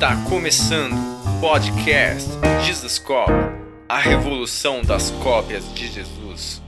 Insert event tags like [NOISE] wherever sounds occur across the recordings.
Está começando o podcast Jesus Cop, a revolução das cópias de Jesus.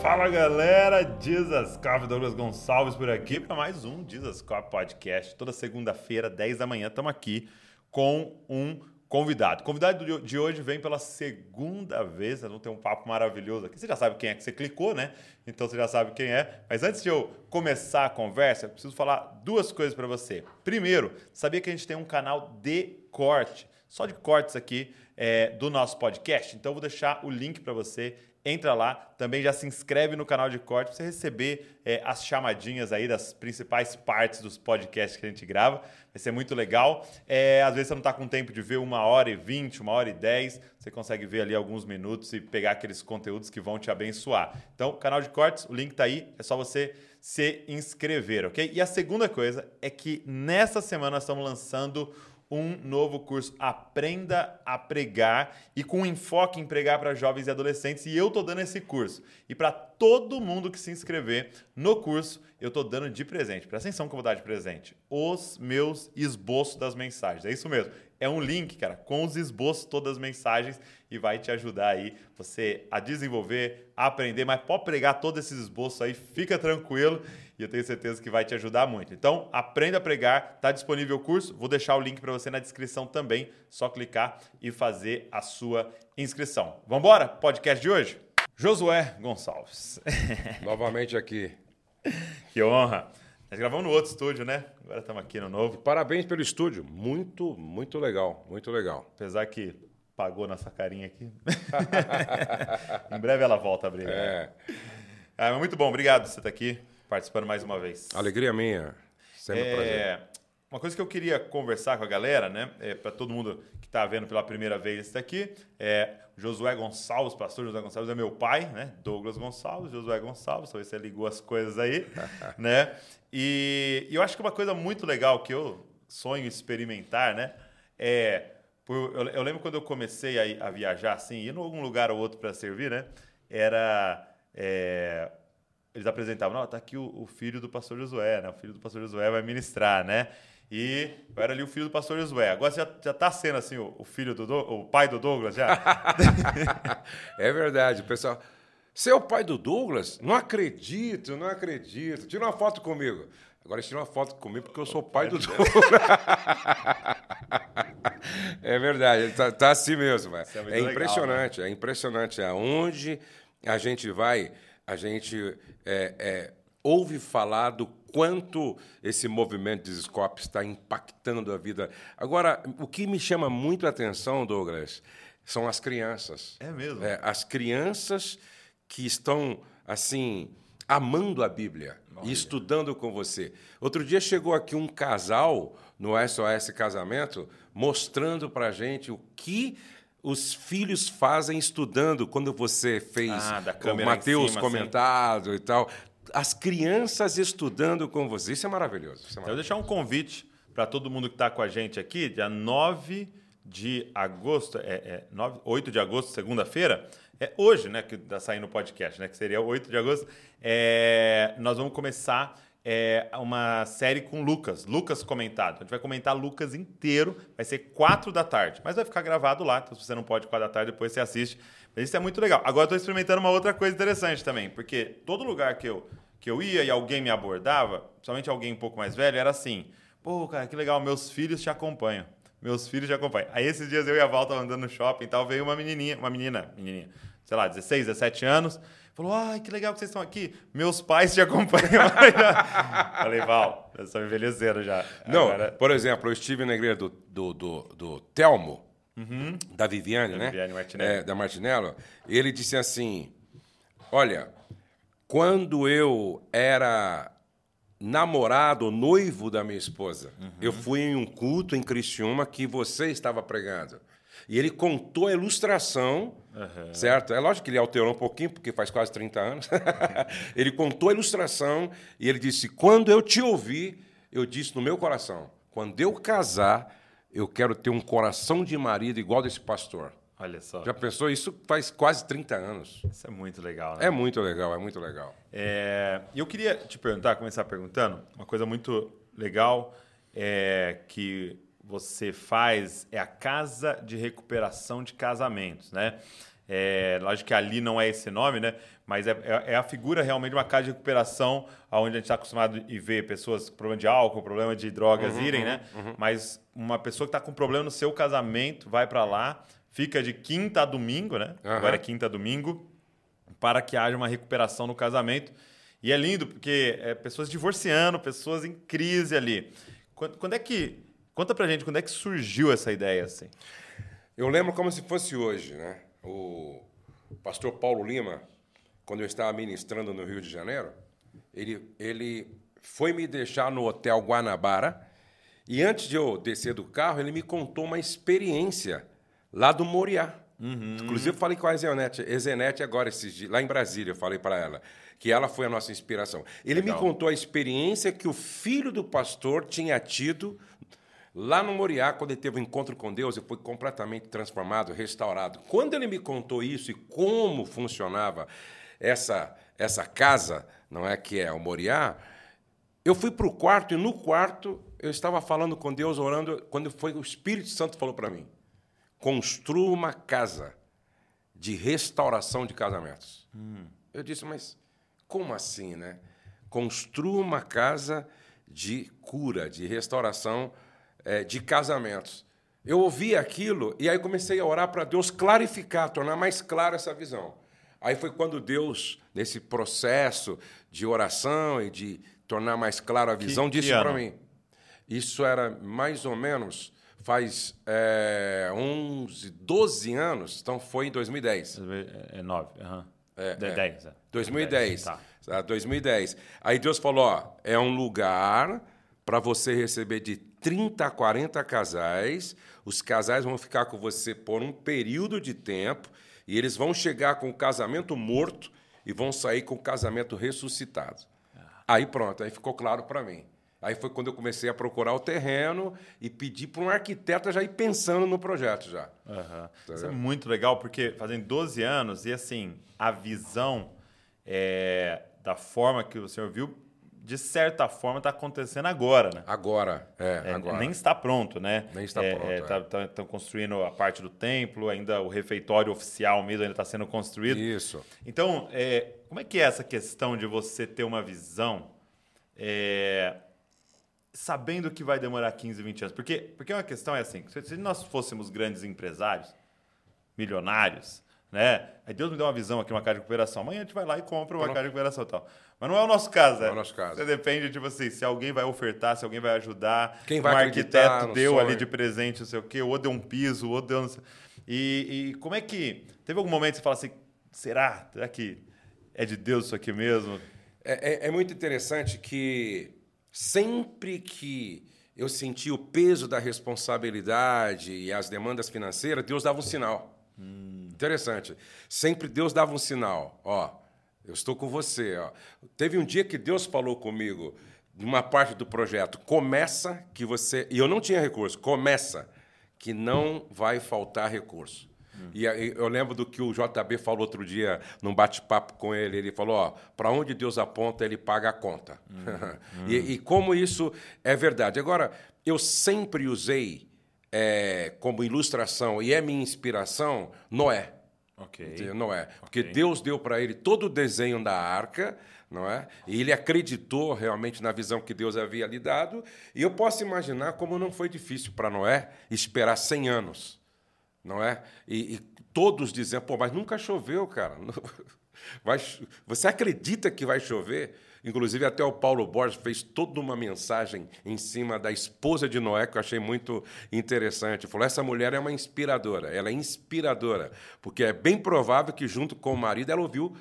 Fala galera, Jesus Cop, Douglas Gonçalves por aqui para mais um Jesus Cop Podcast. Toda segunda-feira, 10 da manhã, estamos aqui com um convidado. O convidado de hoje vem pela segunda vez, nós vamos ter um papo maravilhoso aqui. Você já sabe quem é que você clicou, né? Então você já sabe quem é. Mas antes de eu começar a conversa, eu preciso falar duas coisas para você. Primeiro, sabia que a gente tem um canal de corte, só de cortes aqui é, do nosso podcast. Então eu vou deixar o link para você entra lá, também já se inscreve no canal de corte para você receber é, as chamadinhas aí das principais partes dos podcasts que a gente grava. Vai ser muito legal. É, às vezes você não está com tempo de ver uma hora e vinte, uma hora e dez, você consegue ver ali alguns minutos e pegar aqueles conteúdos que vão te abençoar. Então, canal de cortes, o link está aí, é só você se inscrever, ok? E a segunda coisa é que nessa semana nós estamos lançando um novo curso Aprenda a Pregar e com enfoque em pregar para jovens e adolescentes. E eu estou dando esse curso. E para todo mundo que se inscrever no curso, eu estou dando de presente. Presta atenção que eu vou dar de presente. Os meus esboços das mensagens. É isso mesmo. É um link, cara, com os esboços todas as mensagens e vai te ajudar aí você a desenvolver, a aprender, mas pode pregar todos esses esboços aí, fica tranquilo e eu tenho certeza que vai te ajudar muito. Então, aprenda a pregar, está disponível o curso, vou deixar o link para você na descrição também, só clicar e fazer a sua inscrição. Vamos embora? Podcast de hoje? Josué Gonçalves. [LAUGHS] Novamente aqui. Que honra. Nós gravamos no outro estúdio, né? Agora estamos aqui no novo. Parabéns pelo estúdio. Muito, muito legal. Muito legal. Apesar que pagou nossa carinha aqui. [LAUGHS] em breve ela volta a brilhar. É. Ah, muito bom. Obrigado por você estar aqui participando mais uma vez. Alegria minha. Sempre é, prazer. Uma coisa que eu queria conversar com a galera, né? É, para todo mundo que está vendo pela primeira vez isso daqui, é Josué Gonçalves, pastor Josué Gonçalves é meu pai, né? Douglas Gonçalves, Josué Gonçalves, talvez você ligou as coisas aí, [LAUGHS] né? E, e, eu acho que uma coisa muito legal que eu sonho experimentar, né? É, por, eu, eu, lembro quando eu comecei a, a viajar, assim, ir em algum lugar ou outro para servir, né? Era é, eles apresentavam, não, tá aqui o, o, filho do pastor Josué, né? O filho do pastor Josué vai ministrar, né? E eu era ali o filho do pastor Josué. Agora já, já tá sendo assim o, o filho do o pai do Douglas já? [LAUGHS] é verdade, pessoal. Você é o pai do Douglas? Não acredito, não acredito. Tira uma foto comigo. Agora tira uma foto comigo porque eu sou o pai do Douglas. [LAUGHS] é verdade, tá, tá assim mesmo. É, é, é impressionante, legal, né? é impressionante. Aonde a gente vai a gente é, é, ouve falar do quanto esse movimento de SCOP está impactando a vida. Agora, o que me chama muito a atenção, Douglas, são as crianças. É mesmo? É, as crianças que estão, assim, amando a Bíblia Olha. e estudando com você. Outro dia chegou aqui um casal no SOS Casamento mostrando para a gente o que os filhos fazem estudando quando você fez ah, o Mateus assim. comentado assim. e tal. As crianças estudando com você. Isso é maravilhoso. Isso é maravilhoso. Eu vou deixar um convite para todo mundo que está com a gente aqui, dia 9 de agosto, é, é 9, 8 de agosto, segunda-feira, é hoje, né, que está saindo o podcast, né, que seria 8 de agosto, é, nós vamos começar é uma série com Lucas, Lucas comentado. A gente vai comentar Lucas inteiro, vai ser quatro da tarde, mas vai ficar gravado lá, então se você não pode quatro da tarde, depois você assiste. Mas isso é muito legal. Agora estou experimentando uma outra coisa interessante também, porque todo lugar que eu, que eu ia e alguém me abordava, principalmente alguém um pouco mais velho, era assim: pô, cara, que legal, meus filhos te acompanham. Meus filhos te acompanham. Aí esses dias eu e a Val andando no shopping e tal, veio uma menininha, uma menina, menininha, sei lá, 16, 17 anos, Falou, ai, que legal que vocês estão aqui. Meus pais te acompanham. [LAUGHS] Falei, Val, eu sou envelhecendo já. Não, Agora... por exemplo, eu estive na igreja do, do, do, do Telmo, uhum. da Viviane, da né? Viviane Martinello. É, da Martinello. Ele disse assim, olha, quando eu era namorado, noivo da minha esposa, uhum. eu fui em um culto em Criciúma que você estava pregando. E ele contou a ilustração, uhum. certo? É lógico que ele alterou um pouquinho, porque faz quase 30 anos. [LAUGHS] ele contou a ilustração e ele disse: Quando eu te ouvi, eu disse no meu coração: quando eu casar, eu quero ter um coração de marido igual desse pastor. Olha só. Já pensou? Isso faz quase 30 anos. Isso é muito legal, né? É muito legal, é muito legal. É... Eu queria te perguntar, começar perguntando, uma coisa muito legal é que você faz é a Casa de Recuperação de Casamentos, né? É, lógico que ali não é esse nome, né? Mas é, é, é a figura realmente de uma casa de recuperação, onde a gente está acostumado a ver pessoas com problema de álcool, problema de drogas uhum, irem, né? Uhum. Mas uma pessoa que está com problema no seu casamento vai para lá, fica de quinta a domingo, né? Uhum. Agora é quinta a domingo, para que haja uma recuperação no casamento. E é lindo, porque é pessoas divorciando, pessoas em crise ali. Quando, quando é que. Conta pra gente quando é que surgiu essa ideia assim. Eu lembro como se fosse hoje, né? o pastor Paulo Lima, quando eu estava ministrando no Rio de Janeiro, ele, ele foi me deixar no Hotel Guanabara e antes de eu descer do carro, ele me contou uma experiência lá do Moriá. Uhum. Inclusive, eu falei com a Ezenete, Ezenete agora, esses dias, lá em Brasília, eu falei para ela, que ela foi a nossa inspiração. Ele Legal. me contou a experiência que o filho do pastor tinha tido Lá no Moriá, quando ele teve um encontro com Deus, ele foi completamente transformado, restaurado. Quando ele me contou isso e como funcionava essa, essa casa, não é que é o Moriá, eu fui para o quarto e no quarto eu estava falando com Deus, orando, quando foi o Espírito Santo falou para mim: construa uma casa de restauração de casamentos. Hum. Eu disse, mas como assim, né? Construa uma casa de cura, de restauração é, de casamentos. Eu ouvi aquilo e aí comecei a orar para Deus clarificar, tornar mais clara essa visão. Aí foi quando Deus, nesse processo de oração e de tornar mais clara a visão, que, disse para mim. Isso era mais ou menos faz é, uns 12 anos, então foi em 2010. É 9, uhum. é, 10. É. 2010. Tá. 2010. Aí Deus falou: ó, é um lugar para você receber de 30 a 40 casais. Os casais vão ficar com você por um período de tempo e eles vão chegar com o casamento morto e vão sair com o casamento ressuscitado. Aí pronto, aí ficou claro para mim. Aí foi quando eu comecei a procurar o terreno e pedir para um arquiteto já ir pensando no projeto já. Uhum. Tá Isso é muito legal, porque fazem 12 anos e assim, a visão é, da forma que o senhor viu de certa forma, está acontecendo agora, né? Agora, é, é, agora. Nem está pronto, né? Nem está é, pronto. Estão é, é. tá, construindo a parte do templo, ainda o refeitório oficial mesmo ainda está sendo construído. Isso. Então, é, como é que é essa questão de você ter uma visão sabendo que vai demorar 15, 20 anos? Porque, porque uma questão é assim, se nós fôssemos grandes empresários, milionários, né? Aí Deus me deu uma visão aqui, uma casa de recuperação. Amanhã a gente vai lá e compra uma casa de recuperação e tal. Mas não é o nosso caso, Não é o nosso caso. Você depende, tipo assim, se alguém vai ofertar, se alguém vai ajudar. Quem vai um arquiteto deu sonho. ali de presente, não sei o quê, ou deu um piso, ou deu... E, e como é que... Teve algum momento que você fala assim, será? Será que é de Deus isso aqui mesmo? É, é, é muito interessante que sempre que eu senti o peso da responsabilidade e as demandas financeiras, Deus dava um sinal. Hum. Interessante. Sempre Deus dava um sinal. Ó, eu estou com você. Ó. Teve um dia que Deus falou comigo, numa parte do projeto, começa que você. E eu não tinha recurso, começa que não vai faltar recurso. Hum. E eu lembro do que o JB falou outro dia, num bate-papo com ele. Ele falou: ó, para onde Deus aponta, ele paga a conta. [LAUGHS] Hum. e, e como isso é verdade. Agora, eu sempre usei é, como ilustração e é minha inspiração Noé. Ok. Noé. Porque okay. Deus deu para ele todo o desenho da arca, não é? E ele acreditou realmente na visão que Deus havia lhe dado. E eu posso imaginar como não foi difícil para Noé esperar 100 anos, não é? E, e todos dizendo, pô, mas nunca choveu, cara. [LAUGHS] Vai, você acredita que vai chover? Inclusive, até o Paulo Borges fez toda uma mensagem em cima da esposa de Noé, que eu achei muito interessante. Falou: essa mulher é uma inspiradora, ela é inspiradora, porque é bem provável que, junto com o marido, ela ouviu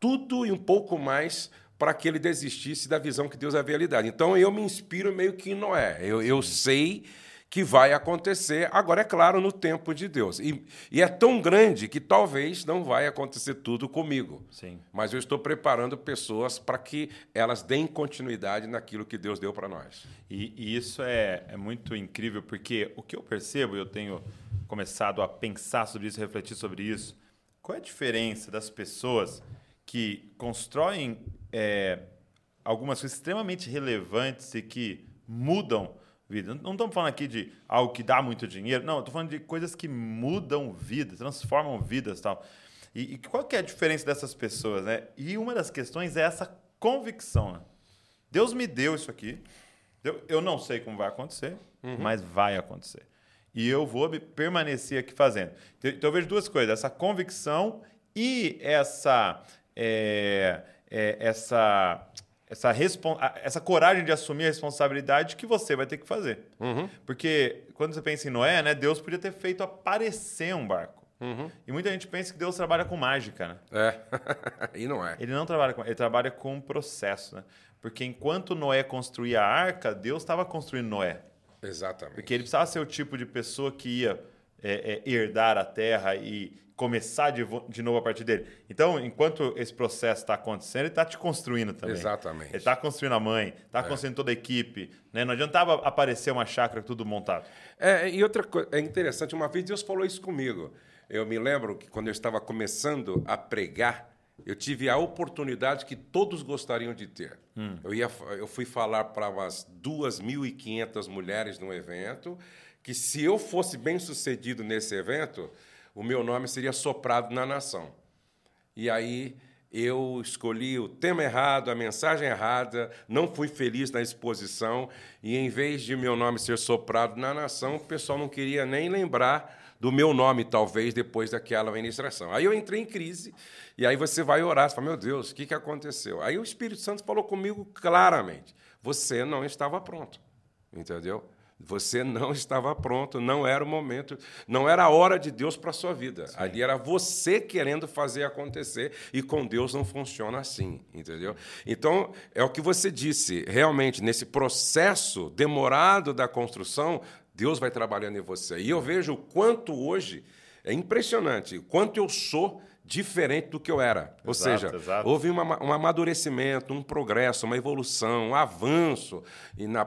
tudo e um pouco mais para que ele desistisse da visão que Deus havia lhe dado. Então, eu me inspiro meio que em Noé. Eu, eu sei que vai acontecer, agora é claro, no tempo de Deus. E, e, é tão grande que talvez não vai acontecer tudo comigo. Sim. Mas eu estou preparando pessoas para que elas deem continuidade naquilo que Deus deu para nós. E, e isso é, é, muito incrível, porque o que eu percebo, eu tenho começado a pensar sobre isso, refletir sobre isso, qual é a diferença das pessoas que constroem é, algumas coisas extremamente relevantes e que mudam vida. Não estamos falando aqui de algo que dá muito dinheiro, não, estou falando de coisas que mudam vidas, transformam vidas tal. E, e qual que é a diferença dessas pessoas, né? E uma das questões é essa convicção. Né? Deus me deu isso aqui, eu, eu não sei como vai acontecer, uhum. mas vai acontecer. E eu vou permanecer aqui fazendo. Então, então eu vejo duas coisas: essa convicção e essa. É, é, essa essa, essa coragem de assumir a responsabilidade que você vai ter que fazer. Uhum. Porque quando você pensa em Noé, né, Deus podia ter feito aparecer um barco. Uhum. E muita gente pensa que Deus trabalha com mágica, né? É, [LAUGHS] e não é. Ele não trabalha com... Ele trabalha com um processo, né? Porque enquanto Noé construía a arca, Deus estava construindo Noé. Exatamente. Porque ele precisava ser o tipo de pessoa que ia é, é, herdar a terra e começar de, de novo a partir dele. Então, enquanto esse processo está acontecendo, ele está te construindo também. Exatamente. Ele está construindo a mãe, está é. construindo toda a equipe. Né? Não adiantava aparecer uma chácara tudo montado. É, e outra coisa, é interessante, uma vez Deus falou isso comigo. Eu me lembro que quando eu estava começando a pregar, eu tive a oportunidade que todos gostariam de ter. Hum. Eu, ia, eu fui falar para umas 2.500 mulheres num evento, que se eu fosse bem sucedido nesse evento, o meu nome seria soprado na nação. E aí eu escolhi o tema errado, a mensagem errada, não fui feliz na exposição, e em vez de meu nome ser soprado na nação, o pessoal não queria nem lembrar do meu nome, talvez, depois daquela ministração. Aí eu entrei em crise, e aí você vai orar, você fala, meu Deus, o que, que aconteceu? Aí o Espírito Santo falou comigo claramente, você não estava pronto, entendeu? Você não estava pronto, não era o momento, não era a hora de Deus para a sua vida. Sim. Ali era você querendo fazer acontecer e com Deus não funciona assim, entendeu? Então, é o que você disse, realmente, nesse processo demorado da construção, Deus vai trabalhando em você. E eu vejo o quanto hoje é impressionante, o quanto eu sou diferente do que eu era. Ou seja, exato. houve uma, um amadurecimento, um progresso, uma evolução, um avanço e na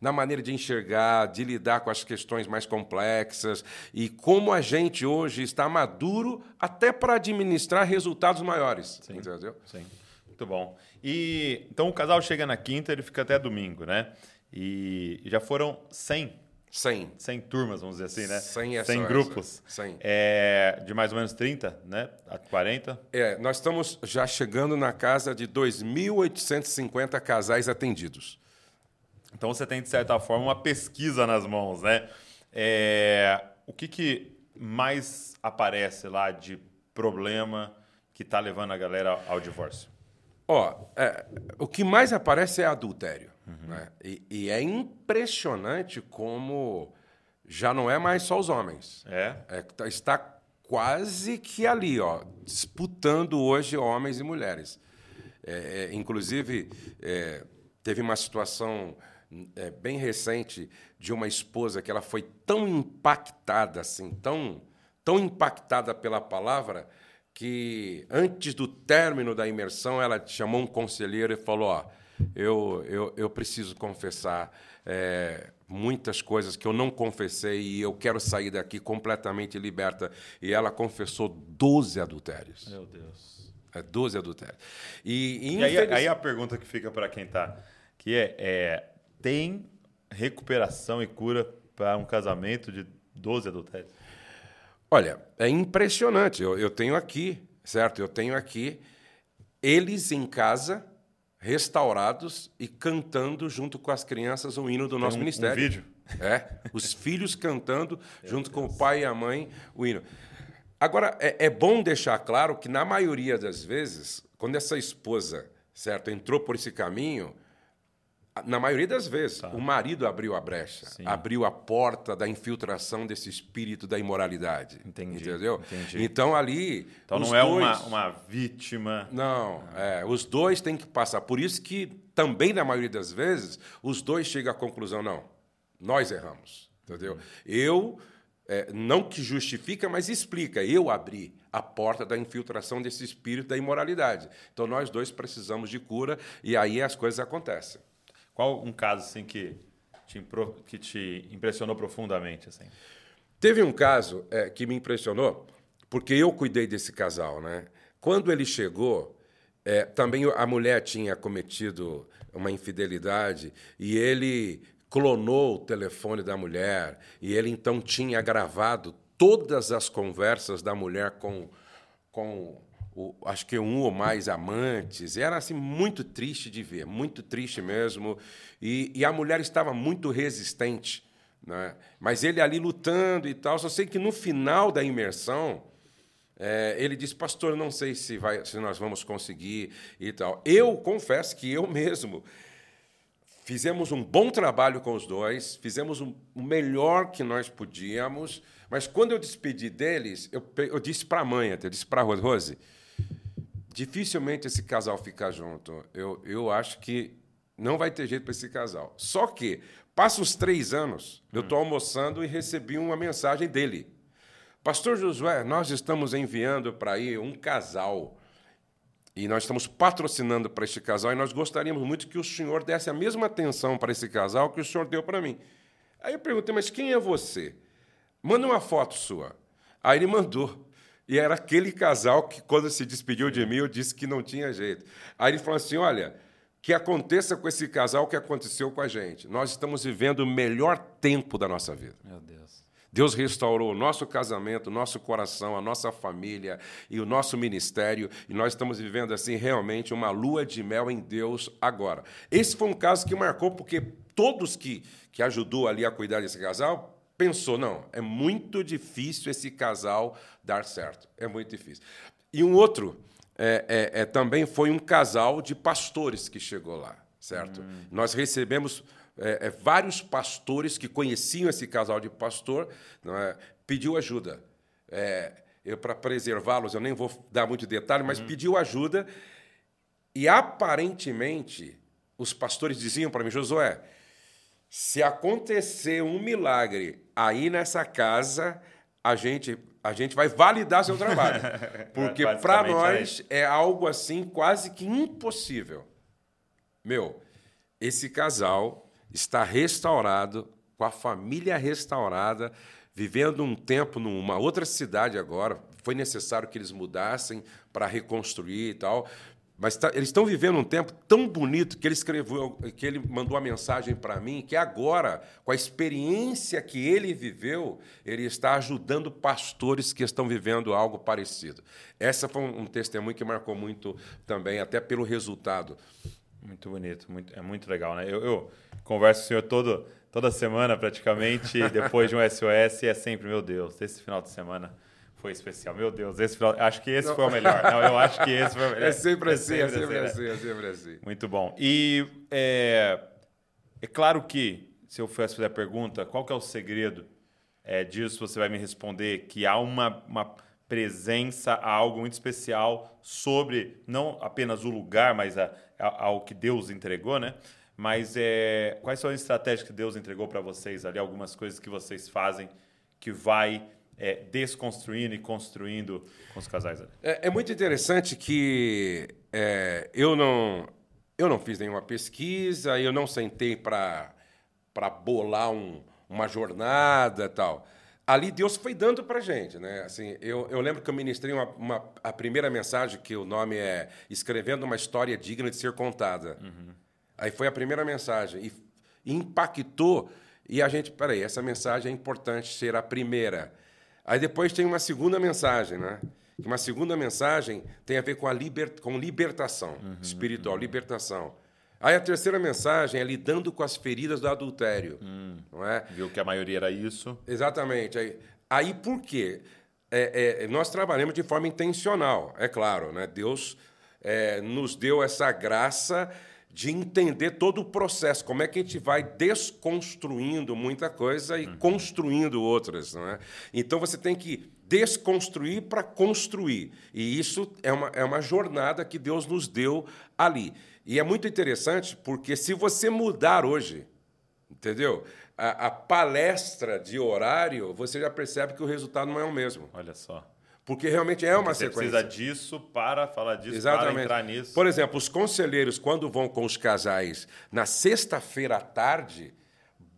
na maneira de enxergar, de lidar com as questões mais complexas e como a gente hoje está maduro até para administrar resultados maiores. Sim, entendeu? Sim. Muito bom. E então o casal chega na quinta, ele fica até domingo, né? E já foram 100 100. 100 turmas, vamos dizer assim, né? 100, é 100 grupos. 100. É, de mais ou menos 30, né? A 40. É, nós estamos já chegando na casa de 2.850 casais atendidos. Então você tem, de certa forma, uma pesquisa nas mãos, né? É, o que, que mais aparece lá de problema que está levando a galera ao divórcio? Ó, é, o que mais aparece é adultério. Uhum. Né? E, e, é impressionante como já não é mais só os homens. É. é tá, está quase que ali, ó, disputando hoje homens e mulheres. É, é inclusive, é, teve uma situação é, bem recente de uma esposa que ela foi tão impactada, assim, tão, tão impactada pela palavra, que antes do término da imersão ela chamou um conselheiro e falou: ó, eu, eu, eu preciso confessar é, muitas coisas que eu não confessei e eu quero sair daqui completamente liberta. E ela confessou 12 adultérios. Meu Deus. É 12 adultérios. E, e, e aí, aí, a pergunta que fica para quem está, que é, é tem recuperação e cura para um casamento de 12 adultérios? Olha, é impressionante. Eu, eu tenho aqui, certo? Eu tenho aqui eles em casa, restaurados e cantando junto com as crianças o hino do nosso um, ministério. Um vídeo. É, os filhos cantando junto com o pai e a mãe o hino. Agora, é, é bom deixar claro que, na maioria das vezes, quando essa esposa certo, entrou por esse caminho, na maioria das vezes, tá. o marido abriu a brecha, Sim. abriu a porta da infiltração desse espírito da imoralidade. Entendi. Entendeu? Entendi. Então ali. Então não é dois... uma, uma vítima. Não, é, os dois têm que passar. Por isso que também, na maioria das vezes, os dois chegam à conclusão: não, nós erramos. Entendeu? Eu. É, não que justifica, mas explica. Eu abri a porta da infiltração desse espírito da imoralidade. Então nós dois precisamos de cura e aí as coisas acontecem. Qual um caso assim que te, impro, que te impressionou profundamente? Assim? Teve um caso é, que me impressionou, porque eu cuidei desse casal. Né? Quando ele chegou, é, também a mulher tinha cometido uma infidelidade e ele clonou o telefone da mulher e ele então tinha gravado todas as conversas da mulher com, com o, acho que um ou mais amantes. Era assim muito triste de ver, muito triste mesmo. E, e a mulher estava muito resistente. Né? Mas ele ali lutando e tal. Só sei que no final da imersão, é, ele disse, pastor, não sei se, vai, se nós vamos conseguir e tal. Eu confesso que eu mesmo Fizemos um bom trabalho com os dois, fizemos o melhor que nós podíamos, mas quando eu despedi deles, eu, eu disse para a mãe, eu disse para a Rose, Rose, dificilmente esse casal ficar junto. Eu, eu acho que não vai ter jeito para esse casal. Só que, passa uns três anos, eu estou almoçando e recebi uma mensagem dele. Pastor Josué, nós estamos enviando para aí um casal e nós estamos patrocinando para este casal e nós gostaríamos muito que o senhor desse a mesma atenção para esse casal que o senhor deu para mim. Aí eu perguntei, mas quem é você? Manda uma foto sua. Aí ele mandou. E era aquele casal que, quando se despediu de mim, eu disse que não tinha jeito. Aí ele falou assim: olha, que aconteça com esse casal o que aconteceu com a gente. Nós estamos vivendo o melhor tempo da nossa vida. Meu Deus. Deus restaurou o nosso casamento, o nosso coração, a nossa família e o nosso ministério, e nós estamos vivendo assim realmente uma lua de mel em Deus agora. Esse foi um caso que marcou porque todos que que ajudou ali a cuidar desse casal pensou, não, é muito difícil esse casal dar certo, é muito difícil. E um outro é, é, é também foi um casal de pastores que chegou lá, certo? Hum. Nós recebemos é, é, vários pastores que conheciam esse casal de pastor é, pediu ajuda. É, eu para preservá-los, eu nem vou dar muito detalhe, mas uhum. pediu ajuda e aparentemente os pastores diziam para mim, Josué, se acontecer um milagre aí nessa casa, a gente a gente vai validar seu trabalho, [LAUGHS] porque para nós é algo assim quase que impossível. Meu, esse casal está restaurado, com a família restaurada, vivendo um tempo numa outra cidade agora. Foi necessário que eles mudassem para reconstruir e tal. Mas tá, eles estão vivendo um tempo tão bonito que ele escreveu, que ele mandou uma mensagem para mim, que agora, com a experiência que ele viveu, ele está ajudando pastores que estão vivendo algo parecido. Essa foi um, um testemunho que marcou muito também, até pelo resultado. Muito bonito, muito, é muito legal, né? Eu, eu converso com o senhor todo, toda semana, praticamente, [LAUGHS] depois de um SOS, e é sempre, meu Deus, esse final de semana foi especial. Meu Deus, esse final, acho que esse não. foi o melhor. Não, eu acho que esse foi o [LAUGHS] melhor. É sempre é assim, é sempre, sempre assim, é sempre assim. Muito bom. E é, é claro que, se eu fosse fazer a pergunta, qual que é o segredo é, disso, você vai me responder que há uma, uma presença, há algo muito especial sobre, não apenas o lugar, mas a, ao que Deus entregou, né? Mas é, quais são as estratégias que Deus entregou para vocês ali? Algumas coisas que vocês fazem que vai é, desconstruindo e construindo com os casais ali? É, é muito interessante que é, eu não eu não fiz nenhuma pesquisa, eu não sentei para para bolar um, uma jornada tal ali Deus foi dando para gente, né? Assim, eu, eu lembro que eu ministrei uma, uma, a primeira mensagem que o nome é escrevendo uma história digna de ser contada. Uhum. Aí foi a primeira mensagem e, e impactou e a gente, peraí, essa mensagem é importante ser a primeira. Aí depois tem uma segunda mensagem, né? Uma segunda mensagem tem a ver com a liber, com libertação uhum, espiritual, uhum. libertação. Aí a terceira mensagem é lidando com as feridas do adultério. Hum, não é? Viu que a maioria era isso? Exatamente. Aí, aí por quê? É, é, nós trabalhamos de forma intencional, é claro. Né? Deus é, nos deu essa graça de entender todo o processo, como é que a gente vai desconstruindo muita coisa e uhum. construindo outras. Não é? Então você tem que desconstruir para construir. E isso é uma, é uma jornada que Deus nos deu ali. E é muito interessante porque se você mudar hoje, entendeu? A, a, palestra de horário, você já percebe que o resultado não é o mesmo. Olha só. Porque realmente é uma você sequência. Você precisa disso para falar disso, Exatamente. para entrar nisso. Por exemplo, os conselheiros, quando vão com os casais na sexta-feira à tarde,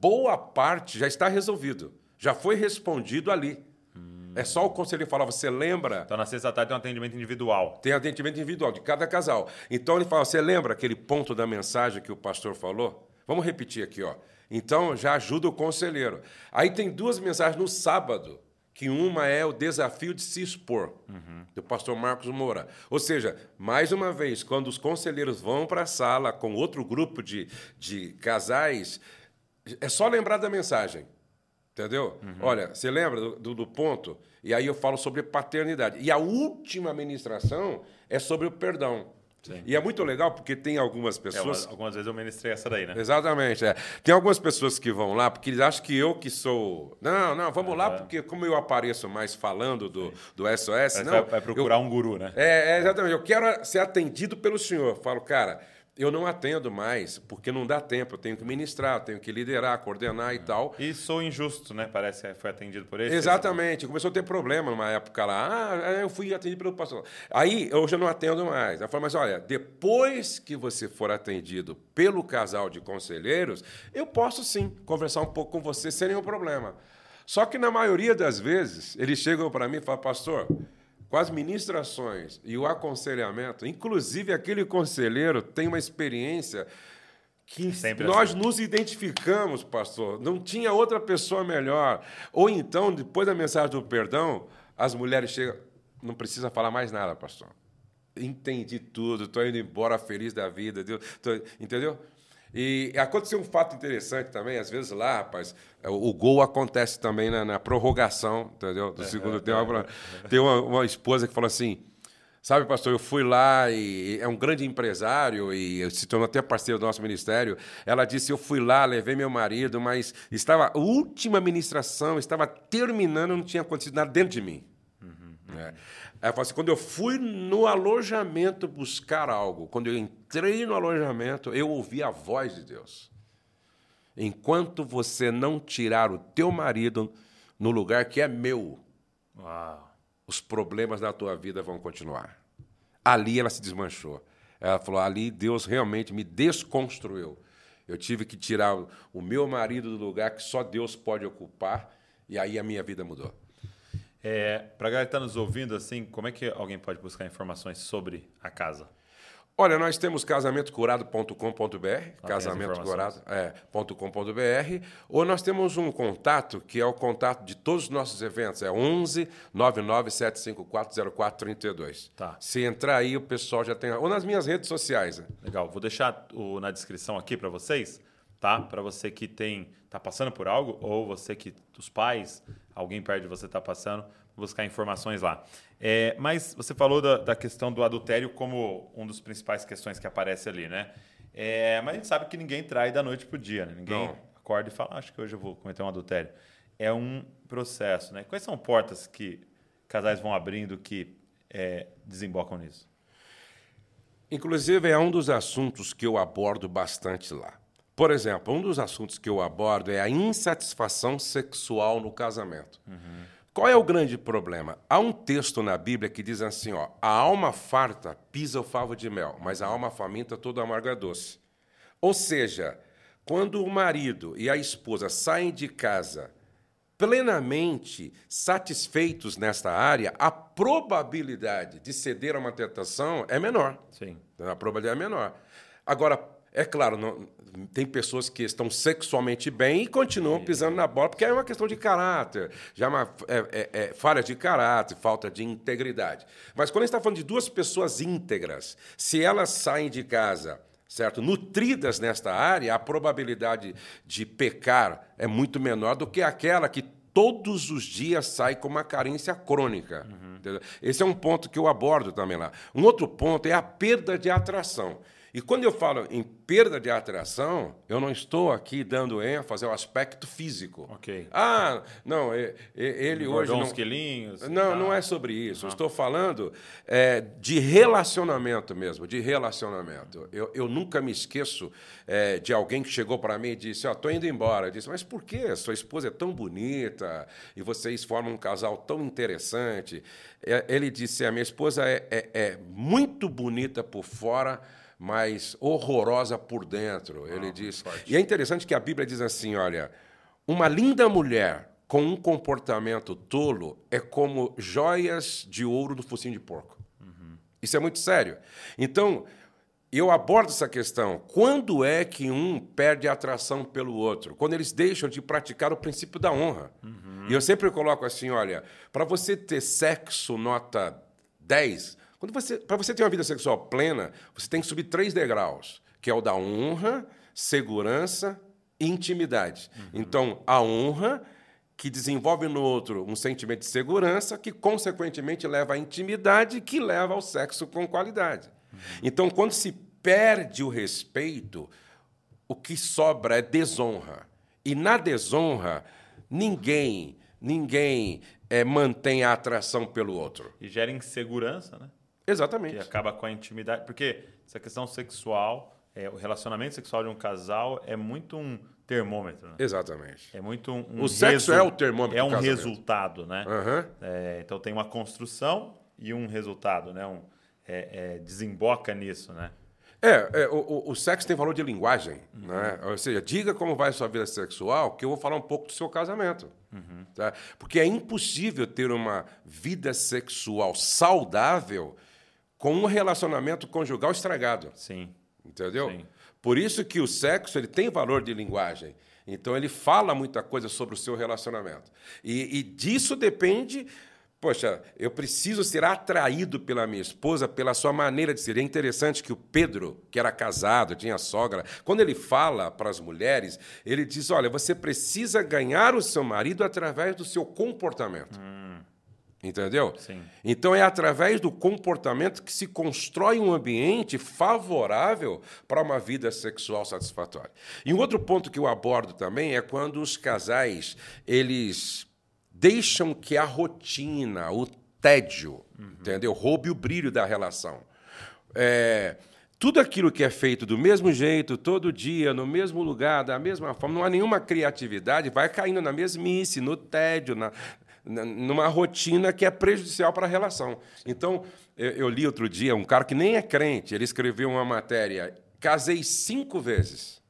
boa parte já está resolvido. Já foi respondido ali. É só o conselheiro falar, você lembra? Então, na sexta-tarde tem um atendimento individual. Tem atendimento individual de cada casal. Então, ele fala, você lembra aquele ponto da mensagem que o pastor falou? Vamos repetir aqui, ó. Então já ajuda o conselheiro. Aí tem duas mensagens no sábado, que uma é o desafio de se expor, uhum. do pastor Marcos Moura. Ou seja, mais uma vez, quando os conselheiros vão para a sala com outro grupo de, de casais, é só lembrar da mensagem. Entendeu? Uhum. Olha, você lembra do, do, do, ponto? E aí eu falo sobre paternidade. E a última ministração é sobre o perdão. Sim. E é muito legal porque tem algumas pessoas. É, algumas vezes eu ministrei essa daí, né? Exatamente. É. Tem algumas pessoas que vão lá porque eles acham que eu que sou. Não, não, vamos lá, porque como eu apareço mais falando do, do SOS. Não, vai, vai procurar eu, um guru, né? É, é, exatamente. Eu quero ser atendido pelo senhor. Eu falo, cara eu não atendo mais, porque não dá tempo. Eu tenho que ministrar, tenho que liderar, coordenar e tal. E sou injusto, né? Parece que foi atendido por ele. Exatamente. Começou a ter problema numa época lá. Ah, eu fui atendido pelo pastor. Aí, eu já não atendo mais. Eu falo, mas olha, depois que você for atendido pelo casal de conselheiros, eu posso sim conversar um pouco com você sem nenhum problema. Só que na maioria das vezes, eles chegam para mim e falam, pastor com as ministrações e o aconselhamento, inclusive aquele conselheiro tem uma experiência que Sempre nós assim. nos identificamos, pastor. Não tinha outra pessoa melhor. Ou então, depois da mensagem do perdão, as mulheres chegam, não precisa falar mais nada, pastor. Entendi tudo, estou indo embora feliz da vida, tô, entendeu? E aconteceu um fato interessante também, às vezes lá, rapaz, é, o, gol acontece também na, na prorrogação, entendeu? Do é, segundo é, tempo. Tem uma, uma, esposa que falou assim: sabe, pastor, eu fui lá e é um grande empresário e se tornou até parceiro do nosso ministério. Ela disse: eu fui lá, levei meu marido, mas estava a última ministração, estava terminando, não tinha acontecido nada dentro de mim. Uhum, uhum. É. Ela falou assim: quando eu fui no alojamento buscar algo, quando eu entrei no alojamento, eu ouvi a voz de Deus. Enquanto você não tirar o teu marido no lugar que é meu, Uau. os problemas da tua vida vão continuar. Ali ela se desmanchou. Ela falou: ali Deus realmente me desconstruiu. Eu tive que tirar o meu marido do lugar que só Deus pode ocupar, e aí a minha vida mudou. É, Para a galera que está nos ouvindo, assim, como é que alguém pode buscar informações sobre a casa? Olha, nós temos casamentocurado.com.br, casamentocurado.com.br, é, ou nós temos um contato, que é o contato de todos os nossos eventos, é 11 997540432. Tá. Se entrar aí, o pessoal já tem... Ou nas minhas redes sociais. Né? Legal, vou deixar o, na descrição aqui para vocês, tá? Para você que tem está passando por algo, ou você que, os pais, alguém perto de você está passando, buscar informações lá. É, mas você falou da, da, questão do adultério como um dos principais questões que aparece ali, né? É, mas a gente sabe que ninguém trai da noite para o dia, né? Ninguém Não. acorda e fala, ah, acho que hoje eu vou cometer um adultério. É um processo, né? Quais são portas que casais vão abrindo que é, desembocam nisso? Inclusive, é um dos assuntos que eu abordo bastante lá. Por exemplo, um dos assuntos que eu abordo é a insatisfação sexual no casamento. Uhum. Qual é o grande problema? Há um texto na Bíblia que diz assim: ó, a alma farta pisa o favo de mel, mas a alma faminta toda amarga doce. Ou seja, quando o marido e a esposa saem de casa plenamente satisfeitos nesta área, a probabilidade de ceder a uma tentação é menor. Sim. A probabilidade é menor. Agora, é claro, não, tem pessoas que estão sexualmente bem e continuam pisando na bola, porque é uma questão de caráter, já é uma é, é, é, falha de caráter, falta de integridade. Mas quando a gente está falando de duas pessoas íntegras, se elas saem de casa certo? Nutridas nesta área, a probabilidade de pecar é muito menor do que aquela que todos os dias sai com uma carência crônica. Uhum. Esse é um ponto que eu abordo também lá. Um outro ponto é a perda de atração. E quando eu falo em perda de atração, eu não estou aqui dando ênfase ao aspecto físico. Ok. Ah, não, ele hoje não... uns quilinhos. Não, tá. não é sobre isso. Uhum. Eu estou falando é, de relacionamento mesmo, de relacionamento. Eu, eu nunca me esqueço é, de alguém que chegou para mim e disse, ó, oh, estou indo embora. Eu disse, mas por quê? Sua esposa é tão bonita e vocês formam um casal tão interessante. É, ele disse, a minha esposa é, é, é muito bonita por fora, mas horrorosa por dentro. Ele ah, diz. Forte. E é interessante que a Bíblia diz assim: olha, uma linda mulher com um comportamento tolo é como joias de ouro no focinho de porco. Uhum. Isso é muito sério. Então, eu abordo essa questão. Quando é que um perde a atração pelo outro? Quando eles deixam de praticar o princípio da honra. Uhum. E eu sempre coloco assim: olha, para você ter sexo nota 10, quando você, para você ter uma vida sexual plena, você tem que subir três degraus, que é o da honra, segurança e intimidade. Uhum. Então, a honra que desenvolve no outro um sentimento de segurança, que consequentemente leva à intimidade, que leva ao sexo com qualidade. Uhum. Então, quando se perde o respeito, o que sobra é desonra. E na desonra, ninguém, ninguém é, mantém a atração pelo outro. E gera insegurança, né? Exatamente. Que acaba com a intimidade. Porque essa questão sexual, é, o relacionamento sexual de um casal é muito um termômetro. Né? Exatamente. É muito um. um o sexo é o termômetro. É um resultado, né? Uhum. É, então tem uma construção e um resultado, né? Um, é, é, desemboca nisso, né? É, é o, o, sexo tem valor de linguagem, uhum. né? Ou seja, diga como vai a sua vida sexual, que eu vou falar um pouco do seu casamento. Uhum. Tá? Porque é impossível ter uma vida sexual saudável com um relacionamento conjugal estragado. Sim. Entendeu? Sim. Por isso que o sexo ele tem valor de linguagem. Então ele fala muita coisa sobre o seu relacionamento. E, e disso depende. Poxa, eu preciso ser atraído pela minha esposa, pela sua maneira de ser. É interessante que o Pedro, que era casado, tinha sogra, quando ele fala para as mulheres, ele diz: olha, você precisa ganhar o seu marido através do seu comportamento. Hum. Entendeu? Sim. Então é através do comportamento que se constrói um ambiente favorável para uma vida sexual satisfatória. E um outro ponto que eu abordo também é quando os casais eles deixam que a rotina, o tédio, uhum. entendeu, roube o brilho da relação. É, tudo aquilo que é feito do mesmo jeito, todo dia, no mesmo lugar, da mesma forma, não há nenhuma criatividade, vai caindo na mesmice, no tédio, na, numa rotina que é prejudicial para a relação. Então, eu li outro dia um cara que nem é crente, ele escreveu uma matéria: casei cinco vezes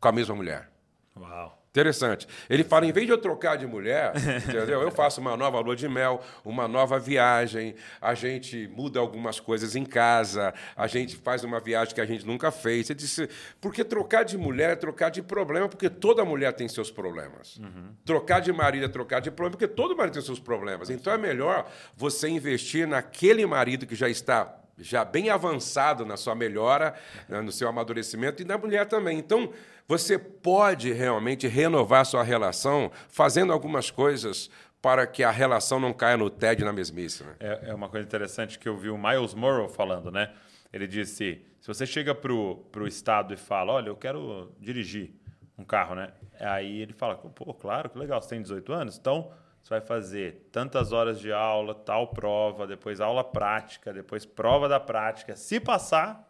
com a mesma mulher. Uau. Interessante. Ele fala, em vez de eu trocar de mulher, [LAUGHS] entendeu? Eu faço uma nova lua de mel, uma nova viagem, a gente muda algumas coisas em casa, a gente faz uma viagem que a gente nunca fez. Ele disse, porque trocar de mulher é trocar de problema, porque toda mulher tem seus problemas. Uhum. Trocar de marido é trocar de problema, porque todo marido tem seus problemas. Então é melhor você investir naquele marido que já está já bem avançado na sua melhora, né, no seu amadurecimento, e na mulher também. Então, você pode realmente renovar sua relação fazendo algumas coisas para que a relação não caia no tédio na mesmice. Né? É, é, uma coisa interessante que eu vi o Miles Morrow falando, né? Ele disse: se você chega para o Estado e fala, olha, eu quero dirigir um carro, né? Aí ele fala, pô, claro, que legal, você tem 18 anos, então você vai fazer tantas horas de aula, tal prova, depois aula prática, depois prova da prática. Se passar,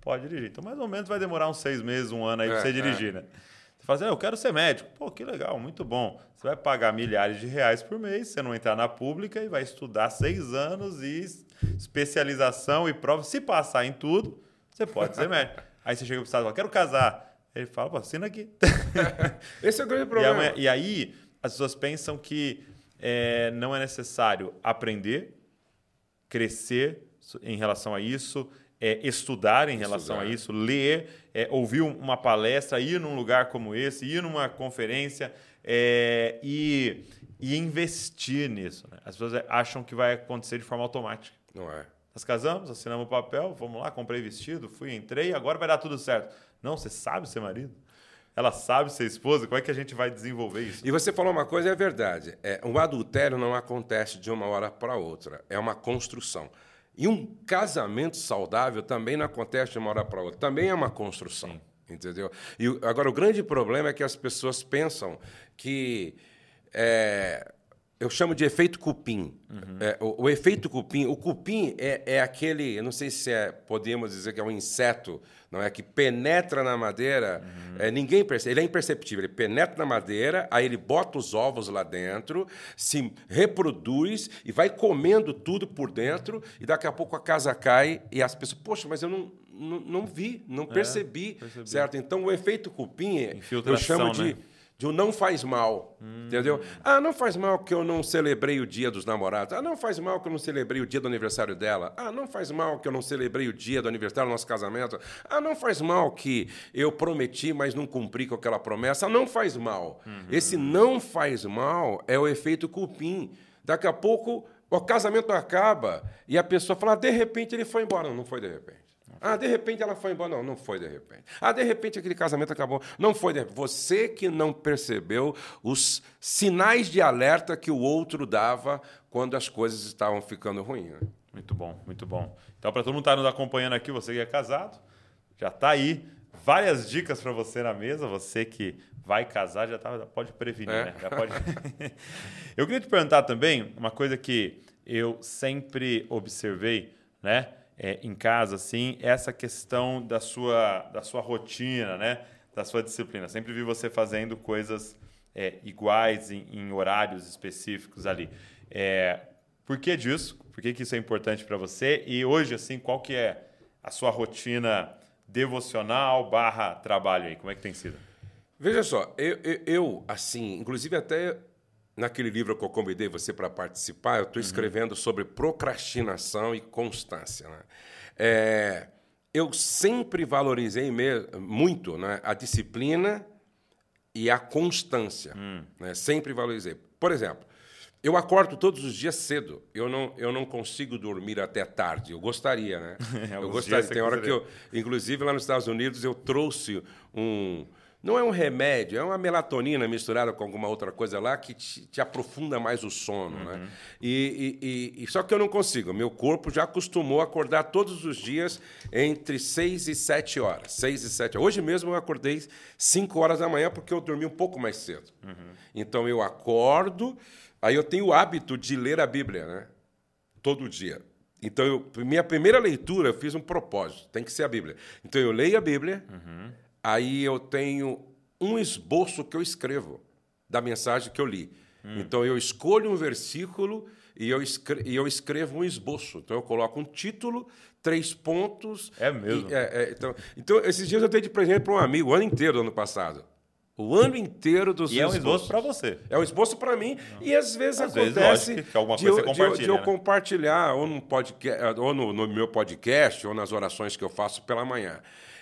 pode dirigir. Então, mais ou menos vai demorar uns seis meses, um ano aí é, para você dirigir, é. né? Você fala assim, ah, eu quero ser médico. Pô, que legal, muito bom. Você vai pagar milhares de reais por mês, você não entrar na pública e vai estudar seis anos e especialização e prova. Se passar em tudo, você pode ser médico. [LAUGHS] Aí você chega para o estado e fala, quero casar. Ele fala, assina aqui. [LAUGHS] Esse é o grande problema. E, e aí as pessoas pensam que é, não é necessário aprender, crescer em relação a isso, é, estudar em relação estudar. a isso, ler, é, ouvir uma palestra, ir num lugar como esse, ir numa conferência é, e, e, investir nisso. Né? As pessoas acham que vai acontecer de forma automática. Não é. Nós casamos, assinamos o papel, vamos lá, comprei vestido, fui, entrei, agora vai dar tudo certo. Não, você sabe ser marido? ela sabe ser esposa, como é que a gente vai desenvolver isso? E você falou uma coisa, é verdade. É, um adultério não acontece de uma hora para outra, é uma construção. E um casamento saudável também não acontece de uma hora para outra, também é uma construção. Sim. Entendeu? E agora, o grande problema é que as pessoas pensam que. É, eu chamo de efeito cupim. Uhum. É, o, o, efeito cupim, o cupim é, é aquele, eu não sei se é, podemos dizer que é um inseto, não é que penetra na madeira, uhum. é, ninguém percebe, ele é imperceptível, ele penetra na madeira, aí ele bota os ovos lá dentro, se reproduz e vai comendo tudo por dentro, e daqui a pouco a casa cai e as pessoas, poxa, mas eu não, não, não vi, não percebi, é, percebi, certo? Então o efeito cupim, eu chamo de, né? De um não faz mal, hum. entendeu? Ah, não faz mal que eu não celebrei o dia dos namorados. Ah, não faz mal que eu não celebrei o dia do aniversário dela. Ah, não faz mal que eu não celebrei o dia do aniversário do nosso casamento. Ah, não faz mal que eu prometi, mas não cumpri com aquela promessa. Ah, não faz mal. Uhum. Esse não faz mal é o efeito cupim. Daqui a pouco o casamento acaba e a pessoa fala, ah, de repente ele foi embora. Não, não foi de repente. Ah, de repente ela foi embora. Não, não foi de repente. Ah, de repente aquele casamento acabou. Não foi de repente. Você que não percebeu os sinais de alerta que o outro dava quando as coisas estavam ficando ruins. Né? Muito bom, muito bom. Então, para todo mundo estar tá nos acompanhando aqui, você que é casado, já está aí. Várias dicas para você na mesa. Você que vai casar já, tá, já pode prevenir, é. né? Já pode... [LAUGHS] eu queria te perguntar também uma coisa que eu sempre observei, né? É, em casa, assim, essa questão da sua, da sua rotina, né? Da sua disciplina. Sempre vi você fazendo coisas é, iguais em, em, horários específicos ali. É, por que disso? Por que, que isso é importante para você? E hoje, assim, qual que é a sua rotina devocional barra trabalho aí? Como é que tem sido? Veja só, eu, eu, eu assim, inclusive até Naquele livro que eu convidei você para participar, eu estou uhum. escrevendo sobre procrastinação e constância. Né? É, eu sempre valorizei muito né, a disciplina e a constância. Hum. Né? Sempre valorizei. Por exemplo, eu acordo todos os dias cedo. Eu não, eu não consigo dormir até tarde. Eu gostaria, né? [LAUGHS] eu gostaria. Tem hora que eu, inclusive lá nos Estados Unidos, eu trouxe um não é um remédio, é uma melatonina misturada com alguma outra coisa lá que te, te aprofunda mais o sono. Né? Uhum. Né? E, e, e, só que eu não consigo. Meu corpo já acostumou a acordar todos os dias entre 6 e 7 horas. 6 e 7 Hoje mesmo eu acordei 5 horas da manhã porque eu dormi um pouco mais cedo. Uhum. Então eu acordo, aí eu tenho o hábito de ler a Bíblia, né? Todo dia. Então, eu, minha primeira leitura, eu fiz um propósito, tem que ser a Bíblia. Então, eu leio a Bíblia, uhum aí eu tenho um esboço que eu escrevo da mensagem que eu li. Hum. Então eu escolho um versículo e eu, escrevo, e eu escrevo um esboço. Então eu coloco um título, três pontos. É mesmo? E, é, é, então, então, esses dias eu dei de presente para um amigo, o ano inteiro do ano passado. O ano inteiro dos E é um esboço para você. É um esboço para mim. Não. E às vezes às acontece vezes, que alguma coisa de, compartilha, de, de eu né? compartilhar ou, num podcast, ou no, no meu podcast ou nas orações que eu faço pela manhã.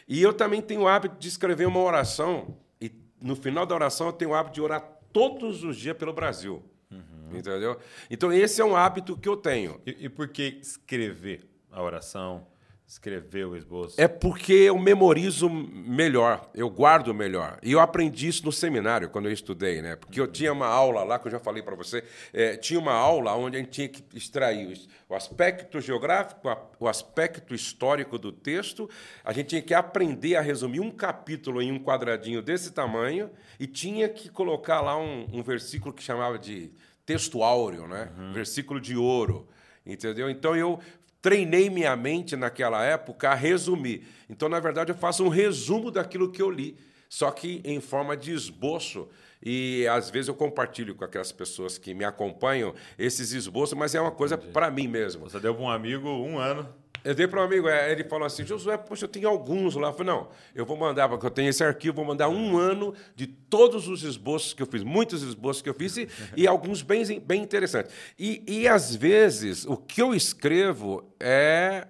E eu também tenho o hábito de escrever uma oração, e no final da oração eu tenho o hábito de orar todos os dias pelo Brasil. Uhum. Entendeu? Então, esse é um hábito que eu tenho. E, e por que escrever a oração? Escrever o esboço? É porque eu memorizo melhor, eu guardo melhor. E eu aprendi isso no seminário, quando eu estudei, né? Porque eu tinha uma aula lá, que eu já falei para você, é, tinha uma aula onde a gente tinha que extrair o aspecto geográfico, o aspecto histórico do texto, a gente tinha que aprender a resumir um capítulo em um quadradinho desse tamanho e tinha que colocar lá um, um versículo que chamava de texto áureo, né? Uhum. Versículo de ouro entendeu? Então eu treinei minha mente naquela época a resumir. Então, na verdade, eu faço um resumo daquilo que eu li, só que em forma de esboço. E às vezes eu compartilho com aquelas pessoas que me acompanham esses esboços, mas é uma coisa para mim mesmo. Você deu para um amigo um ano eu dei para um amigo, é, ele falou assim, Josué, poxa, eu tenho alguns lá. Eu falei, não, eu vou mandar, porque eu tenho esse arquivo, vou mandar um ano de todos os esboços que eu fiz, muitos esboços que eu fiz, e, e alguns bem, bem interessantes. E, e, às vezes, o que eu escrevo é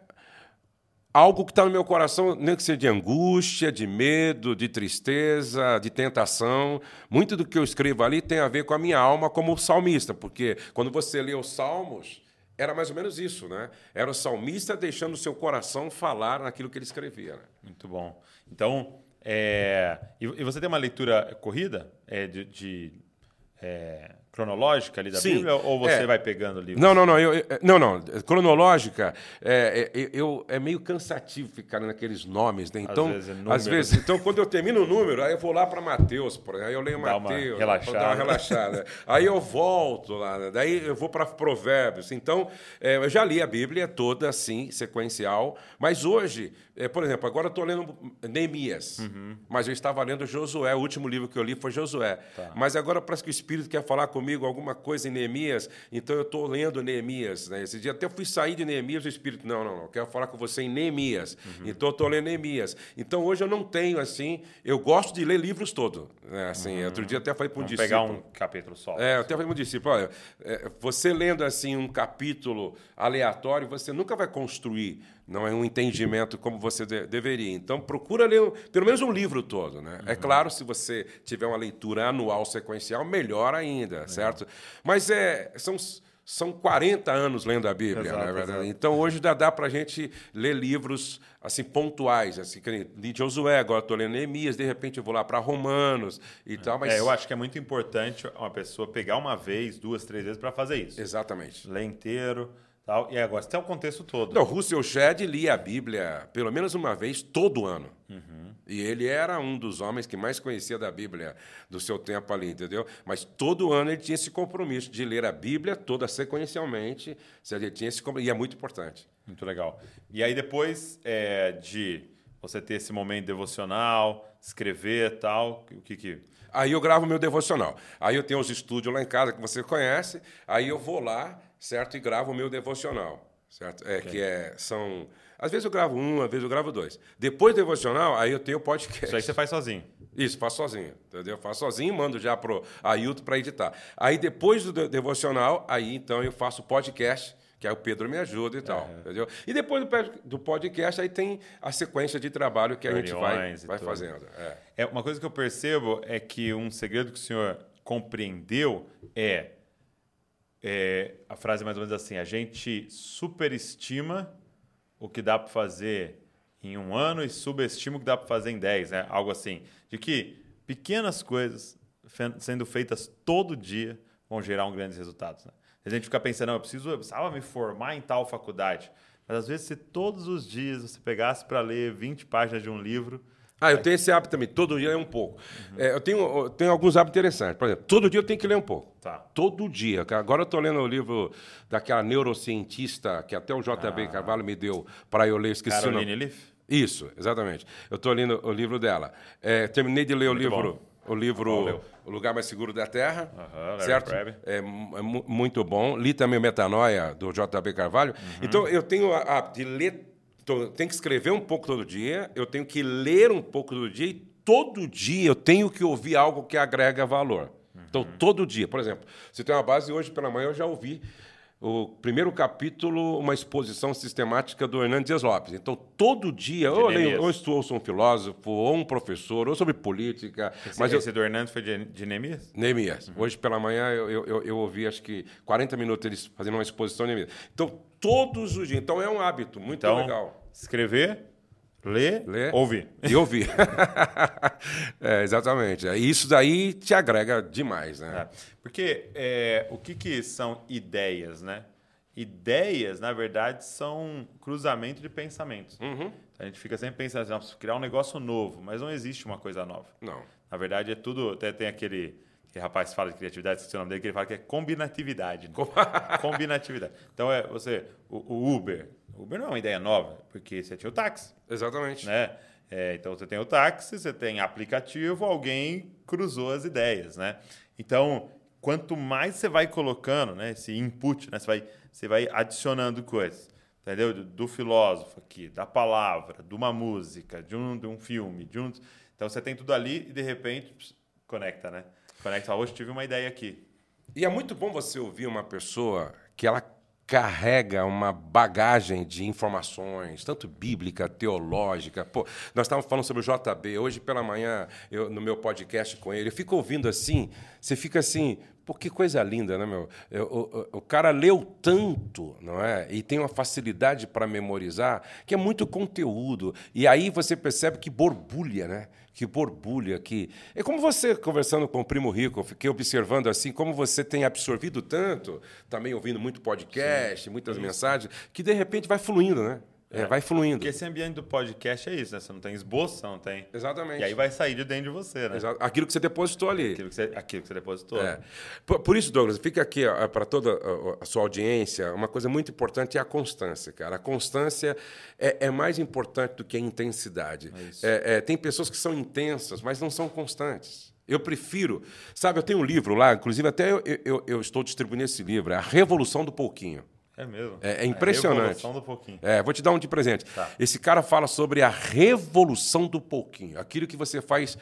algo que está no meu coração, nem que seja de angústia, de medo, de tristeza, de tentação. Muito do que eu escrevo ali tem a ver com a minha alma como salmista, porque quando você lê os salmos era mais ou menos isso, né? Era o salmista deixando o seu coração falar naquilo que ele escrevia. Né? Muito bom. Então, é... e você tem uma leitura corrida é, de, de é cronológica ali da Sim, Bíblia ou você é. vai pegando livros? Não, não, não. Eu, eu, não, não. Cronológica é, é, eu, é meio cansativo ficar naqueles nomes, né? Então, às vezes, é às vezes, então quando eu termino o número, aí eu vou lá para Mateus, aí eu leio Dá Mateus, relaxada. dar uma relaxada. aí eu volto lá, né? daí eu vou para Provérbios. Então, é, eu já li a Bíblia toda assim, sequencial, mas hoje, é, por exemplo, agora eu estou lendo Neemias, uhum. mas eu estava lendo Josué, o último livro que eu li foi Josué. Tá. Mas agora parece que Espírito quer falar comigo alguma coisa em Neemias, então eu estou lendo Neemias. Né? Esse dia até fui sair de Neemias, o Espírito, não, não, não, eu quero falar com você em Neemias. Uhum. Então eu estou lendo Neemias. Então hoje eu não tenho assim, eu gosto de ler livros todos. Né? Assim, uhum. Outro dia até falei para um Vamos discípulo. pegar um capítulo só. É, eu até falei para um discípulo, olha, é, você lendo assim um capítulo aleatório, você nunca vai construir não é um entendimento como você de, deveria. Então, procura ler pelo menos um livro todo. Né? É uhum. É claro, se você tiver uma leitura anual sequencial, melhor ainda, certo? Mas é, são, são 40 anos lendo a Bíblia, exato, não é verdade? Exato. Então, hoje dá, dá para a gente ler livros assim pontuais. Assim, li Josué, agora estou lendo Neemias, de repente eu vou lá para Romanos e é. tal. Mas... É, eu acho que é muito importante uma pessoa pegar uma vez, duas, três vezes para fazer isso. Exatamente. Ler inteiro Tal. E agora, você tem o contexto todo. Não, Russell Shedd lia a Bíblia pelo menos uma vez todo ano. Uhum. E ele era um dos homens que mais conhecia da Bíblia do seu tempo ali, entendeu? Mas todo ano ele tinha esse compromisso de ler a Bíblia toda sequencialmente. Ele tinha esse E é muito importante. Muito legal. E aí, depois é, de você ter esse momento devocional, escrever tal, o que que. Aí eu gravo meu devocional. Aí eu tenho os estúdios lá em casa que você conhece. Aí eu vou lá certo? E gravo o meu devocional, certo? É, okay. Que é, são... Às vezes eu gravo um, às vezes eu gravo dois. Depois do devocional, aí eu tenho o podcast. Isso aí você faz sozinho? Isso, faço sozinho, entendeu? Faço sozinho, mando já pro Ailton para editar. Aí depois do devocional, aí então eu faço o podcast, que aí o Pedro me ajuda e tal, uhum. entendeu? E depois do podcast, aí tem a sequência de trabalho que a gente vai, vai fazendo. É. é. Uma coisa que eu percebo é que um segredo que o senhor compreendeu é é, a frase é mais ou menos assim: a gente superestima o que dá para fazer em um ano e subestima o que dá para fazer em dez, né? Algo assim. De que pequenas coisas sendo feitas todo dia vão gerar um grandes resultados. Né? A gente fica pensando, não, eu preciso, eu precisava me formar em tal faculdade. Mas às vezes, se todos os dias você pegasse para ler 20 páginas de um livro, ah, eu tenho esse hábito também. Todo dia é um pouco. Uhum. É, eu, tenho, eu tenho alguns hábitos interessantes. Por exemplo, todo dia eu tenho que ler um pouco. Tá. Todo dia. Agora eu estou lendo o livro daquela neurocientista que até o JB ah. Carvalho me deu para eu ler. Esqueci Caroline Leaf? Isso, exatamente. Eu estou lendo o livro dela. É, terminei de ler Muito o livro. Bom. O livro O Lugar Mais Seguro da Terra, uhum, certo? É, é, muito bom. Li também o Metanoia, do JB Carvalho. Uhum. Então, eu tenho a, a, de ler então, eu tenho que escrever um pouco todo dia, eu tenho que ler um pouco todo dia e todo dia eu tenho que ouvir algo que agrega valor. Uhum. Então, todo dia. Por exemplo, se tem uma base, hoje pela manhã eu já ouvi o primeiro capítulo, uma exposição sistemática do Hernandes Dias Lopes. Então, todo dia, ou, leio, ou estou, sou um filósofo, ou um professor, ou sobre política. Esse, mas esse eu, do Hernandes foi de, de Neemias? Neemias. Uhum. Hoje pela manhã eu, eu, eu, eu, ouvi, acho que 40 minutos eles fazendo uma exposição de Neemias. Então, todos os dias. Então, é um hábito muito então, legal. Escrever, ler, ler ouvir. E ouvir. [LAUGHS] é, exatamente. Isso daí te agrega demais, né? É, porque é, o que, que são ideias, né? Ideias, na verdade, são cruzamento de pensamentos. Uhum. A gente fica sempre pensando assim, criar um negócio novo, mas não existe uma coisa nova. Não. Na verdade, é tudo. Até tem aquele, aquele rapaz que fala de criatividade, esqueci o nome dele, que ele fala que é combinatividade. Né? [LAUGHS] combinatividade. Então, é você, o, o Uber, Uber não é uma ideia nova, porque você tinha o táxi. Exatamente. Né? É, então você tem o táxi, você tem aplicativo, alguém cruzou as ideias, né? Então, quanto mais você vai colocando, né, esse input, né, você vai, você vai adicionando coisas, entendeu? Do, do filósofo aqui, da palavra, de uma música, de um, de um filme, de um, então você tem tudo ali e de repente pss, conecta, né? Conecta. Hoje tive uma ideia aqui. E é muito bom você ouvir uma pessoa que ela carrega uma bagagem de informações, tanto bíblica, teológica. Pô, nós estávamos falando sobre o JB. Hoje pela manhã, eu, no meu podcast com ele, eu fico ouvindo assim, você fica assim, pô, que coisa linda, né, meu? Eu, o, o, cara leu tanto, não é? E tem uma facilidade para memorizar, que é muito conteúdo. E aí você percebe que borbulha, né? que borbulha, que é como você conversando com o primo rico, eu fiquei observando assim como você tem absorvido tanto, também ouvindo muito podcast, Sim, muitas mensagens, que de repente vai fluindo, né? É, vai fluindo. Porque esse ambiente do podcast é isso, né? Você não tem esboço, não tem. Exatamente. E aí vai sair de dentro de você, né? Exato. Aquilo que você depositou ali. Aquilo que você, aquilo que você depositou. É. Por, por, isso, Douglas, fica aqui para toda a sua audiência, uma coisa muito importante é a constância, cara. A constância é, é mais importante do que a intensidade. É é, é tem pessoas que são intensas, mas não são constantes. Eu prefiro. Sabe, eu tenho um livro lá, inclusive até eu, eu, eu estou distribuindo esse livro, é A Revolução do Pouquinho. É mesmo? É, é impressionante. A revolução do pouquinho. É, vou te dar um de presente. Tá. Esse cara fala sobre a revolução do pouquinho. Aquilo que você faz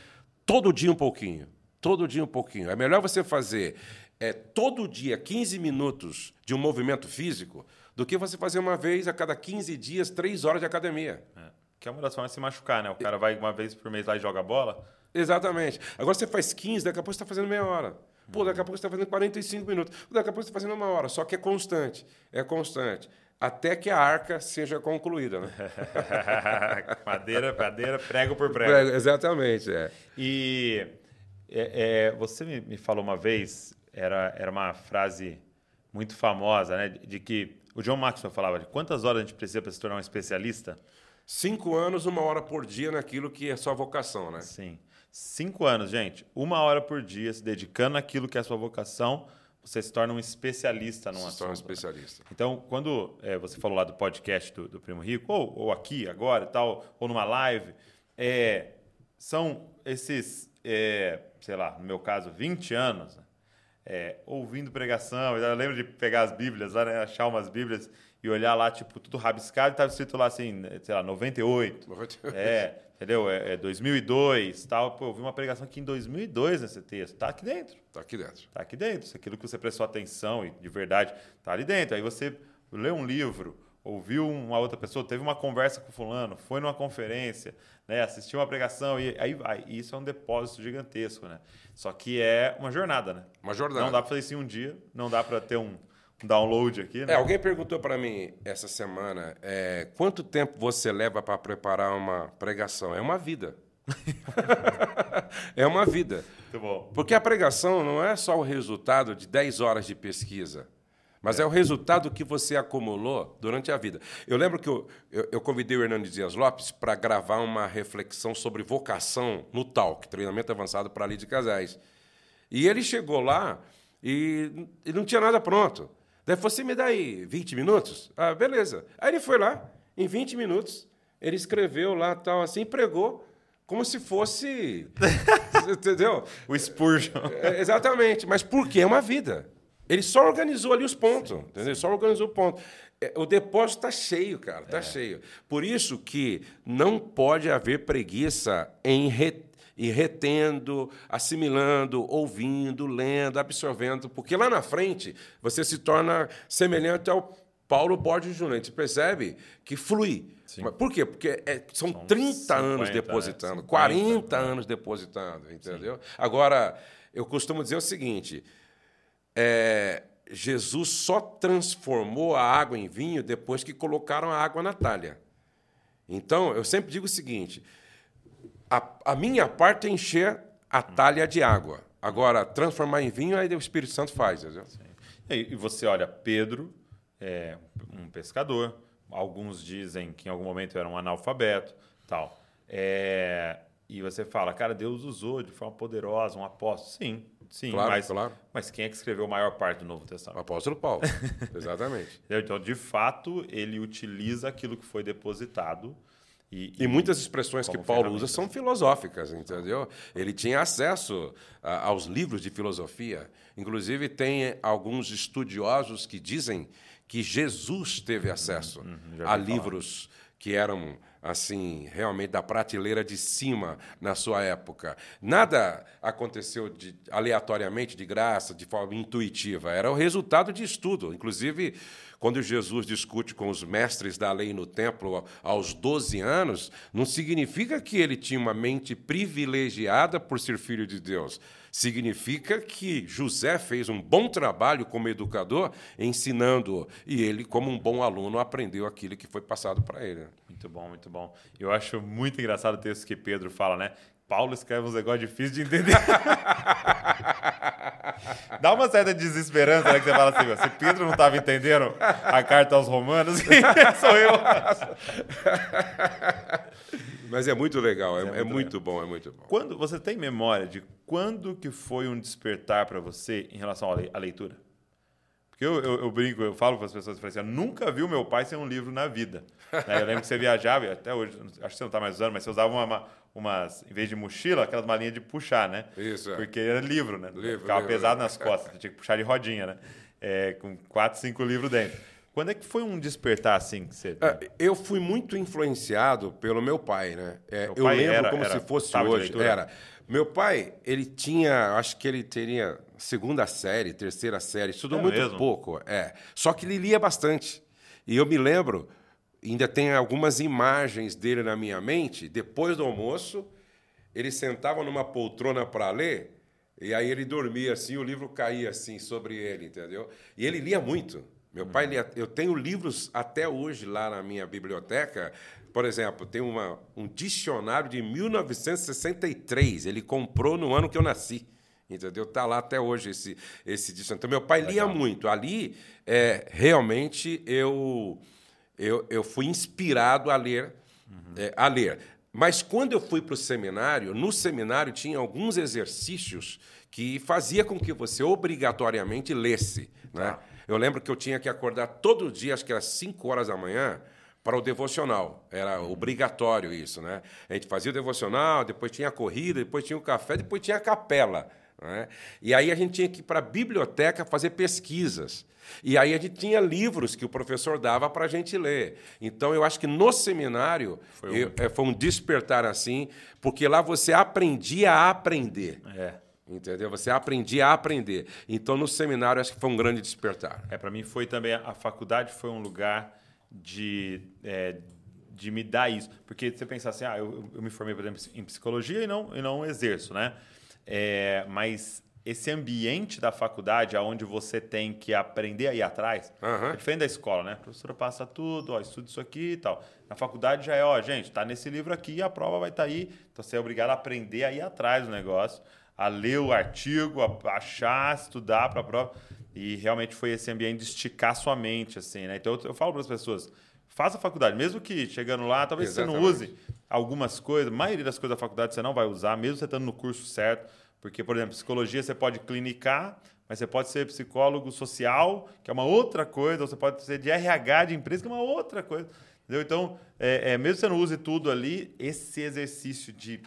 todo dia um pouquinho. Todo dia um pouquinho. É melhor você fazer é, todo dia 15 minutos de um movimento físico do que você fazer uma vez a cada 15 dias, 3 horas de academia. É. Que é uma das formas de se machucar, né? O cara vai uma vez por mês lá e joga bola. Exatamente. Agora você faz 15, daqui a pouco você está fazendo meia hora. Pô, daqui a pouco você está fazendo 45 minutos. Daqui a pouco você está fazendo uma hora. Só que é constante. É constante. Até que a arca seja concluída, né? [LAUGHS] madeira, madeira, prego por prego. prego exatamente, é. E é, é, você me, me, falou uma vez, era, era uma frase muito famosa, né? De, de que o John Maxwell falava de quantas horas a gente precisa para se tornar um especialista? Cinco anos, uma hora por dia naquilo que é sua vocação, né? Sim. Cinco anos, gente. Uma hora por dia se dedicando naquilo que é sua vocação, você se torna um especialista num se assunto. Se torna um especialista. Né? Então, quando é, você falou lá do podcast do, do Primo Rico, ou, ou, aqui, agora e tal, ou numa live, é, são esses, é, sei lá, no meu caso, 20 anos, né? é, ouvindo pregação. Eu lembro de pegar as Bíblias lá, né, achar umas Bíblias e olhar lá, tipo, tudo rabiscado, e tava escrito lá assim, sei lá, 98. 98. É, entendeu? É, é 2002, tal. Pô, eu vi uma pregação aqui em 2002 nesse texto. Tá aqui dentro. Tá aqui dentro. Tá aqui dentro. Se aquilo que você prestou atenção e de verdade tá ali dentro. Aí você lê um livro, ouviu uma outra pessoa, teve uma conversa com fulano, foi numa conferência, né, assistiu uma pregação e aí vai. Isso é um depósito gigantesco, né? Só que é uma jornada, né? Uma jornada. Não dá para fazer isso em um dia, não dá para ter um download aqui. Né? É, alguém perguntou para mim essa semana é, quanto tempo você leva para preparar uma pregação? É uma vida. [LAUGHS] é uma vida. Muito bom. Porque a pregação não é só o resultado de 10 horas de pesquisa, mas é, é o resultado que você acumulou durante a vida. Eu lembro que eu, eu, eu convidei o Hernando Dias Lopes para gravar uma reflexão sobre vocação no TALC, treinamento avançado para a de casais. E ele chegou lá e, e não tinha nada pronto. Daí você me dá aí 20 minutos? Ah, beleza. Aí ele foi lá, em 20 minutos, ele escreveu lá, tal, assim, pregou como se fosse. [LAUGHS] entendeu? O Spurgeon. É, exatamente. Mas por quê? É uma vida. Ele só organizou ali os pontos, sim, entendeu? Sim. Só organizou o ponto. É, o depósito está cheio, cara, está é. cheio. Por isso que não pode haver preguiça em reter e retendo, assimilando, ouvindo, lendo, absorvendo, porque lá na frente você se torna semelhante ao Paulo Borges Júnior. A gente percebe que flui. Sim. Por quê? Porque é, são, são 30 50, anos depositando, né? 40 anos depositando, entendeu? Sim. Agora, eu costumo dizer o seguinte: é, Jesus só transformou a água em vinho depois que colocaram a água na talha. Então, eu sempre digo o seguinte: a, a minha parte é encher a talha de água. Agora, transformar em vinho, aí o Espírito Santo faz. Entendeu? E você olha, Pedro é um pescador. Alguns dizem que em algum momento era um analfabeto, tal. É, e você fala, cara, Deus usou de forma poderosa um apóstolo. Sim, sim. Claro, mas, claro. mas quem é que escreveu a maior parte do Novo Testamento? O apóstolo Paulo. [LAUGHS] Exatamente. Então, de fato, ele utiliza aquilo que foi depositado e, e, muitas expressões que Paulo usa são filosóficas, entendeu? Ele tinha acesso a, aos livros de filosofia. Inclusive, tem alguns estudiosos que dizem que Jesus teve acesso uhum, uhum, a livros que eram assim realmente da prateleira de cima na sua época. Nada aconteceu de, aleatoriamente, de graça, de forma intuitiva. Era o resultado de estudo. Inclusive, quando Jesus discute com os mestres da lei no templo aos 12 anos, não significa que ele tinha uma mente privilegiada por ser filho de Deus. Significa que José fez um bom trabalho como educador, ensinando, e ele, como um bom aluno, aprendeu aquilo que foi passado para ele. Muito bom, muito bom. Eu acho muito engraçado o texto que Pedro fala, né? Paulo escreve uns negócios difíceis de entender. [LAUGHS] Dá uma certa desesperança, né? Que você fala assim, se Pedro não estava entendendo a carta aos romanos, [LAUGHS] [LAUGHS] sou eu. Mas é muito legal, é, é, muito, é muito bom, é muito bom. Quando Você tem memória de quando que foi um despertar para você em relação à leitura? Porque eu, eu, eu brinco, eu falo para as pessoas, eu assim, eu nunca vi o meu pai sem um livro na vida. Né? Eu lembro que você viajava, até hoje, acho que você não está mais usando, mas você usava uma, umas, em vez de mochila, aquelas malinhas de puxar, né? Isso, é. Porque era livro, né? Livro, Ficava livro, pesado nas [LAUGHS] costas, tinha que puxar de rodinha, né? É, com quatro, cinco livros dentro. Quando é que foi um despertar assim? Você... É, eu fui muito influenciado pelo meu pai, né? É, eu lembro era, como era, se fosse hoje. Era. Meu pai, ele tinha, acho que ele teria segunda série, terceira série, estudou é muito mesmo? pouco. É. Só que ele lia bastante. E eu me lembro, ainda tem algumas imagens dele na minha mente, depois do almoço, ele sentava numa poltrona para ler, e aí ele dormia assim, o livro caía assim sobre ele, entendeu? E ele lia muito. Meu pai, eu tenho livros até hoje lá na minha biblioteca. Por exemplo, tem uma, um dicionário de 1963. Ele comprou no ano que eu nasci. Entendeu? Está lá até hoje esse, esse dicionário. Então, meu pai lia muito. Ali, é, realmente, eu, eu, eu fui inspirado a ler. Uhum. É, a ler. Mas quando eu fui para o seminário, no seminário tinha alguns exercícios que fazia com que você obrigatoriamente lesse. Né? Tá. Eu lembro que eu tinha que acordar todo dia, acho que era 5 horas da manhã, para o devocional. Era obrigatório isso, né? A gente fazia o devocional, depois tinha a corrida, depois tinha o café, depois tinha a capela. Né? E aí a gente tinha que ir para a biblioteca fazer pesquisas. E aí a gente tinha livros que o professor dava para a gente ler. Então eu acho que no seminário foi um... Eu, é, foi um despertar assim, porque lá você aprendia a aprender. É. Entendeu? Você aprendia a aprender. Então, no seminário, acho que foi um grande despertar. É, para mim foi também. A faculdade foi um lugar de, é, de me dar isso. Porque você pensar assim, ah, eu, eu, me formei, por exemplo, em psicologia e não, e não exerço, né? É, mas esse ambiente da faculdade, onde você tem que aprender a ir atrás, uhum. é diferente da escola, né? A professora passa tudo, ó, estuda isso aqui e tal. Na faculdade já é, ó, gente, tá nesse livro aqui, a prova vai estar tá aí. Então você é obrigado a aprender a ir atrás do negócio a ler o artigo, a achar, estudar para a prova. E realmente foi esse ambiente de esticar sua mente, assim, né? Então eu, eu falo para as pessoas, faça a faculdade, mesmo que chegando lá, talvez Exatamente. você não use algumas coisas, a maioria das coisas da faculdade você não vai usar, mesmo você estando no curso certo, porque, por exemplo, psicologia você pode clinicar, mas você pode ser psicólogo social, que é uma outra coisa, ou você pode ser de RH de empresa, que é uma outra coisa. Entendeu? Então, é, é, mesmo que você não use tudo ali, esse exercício de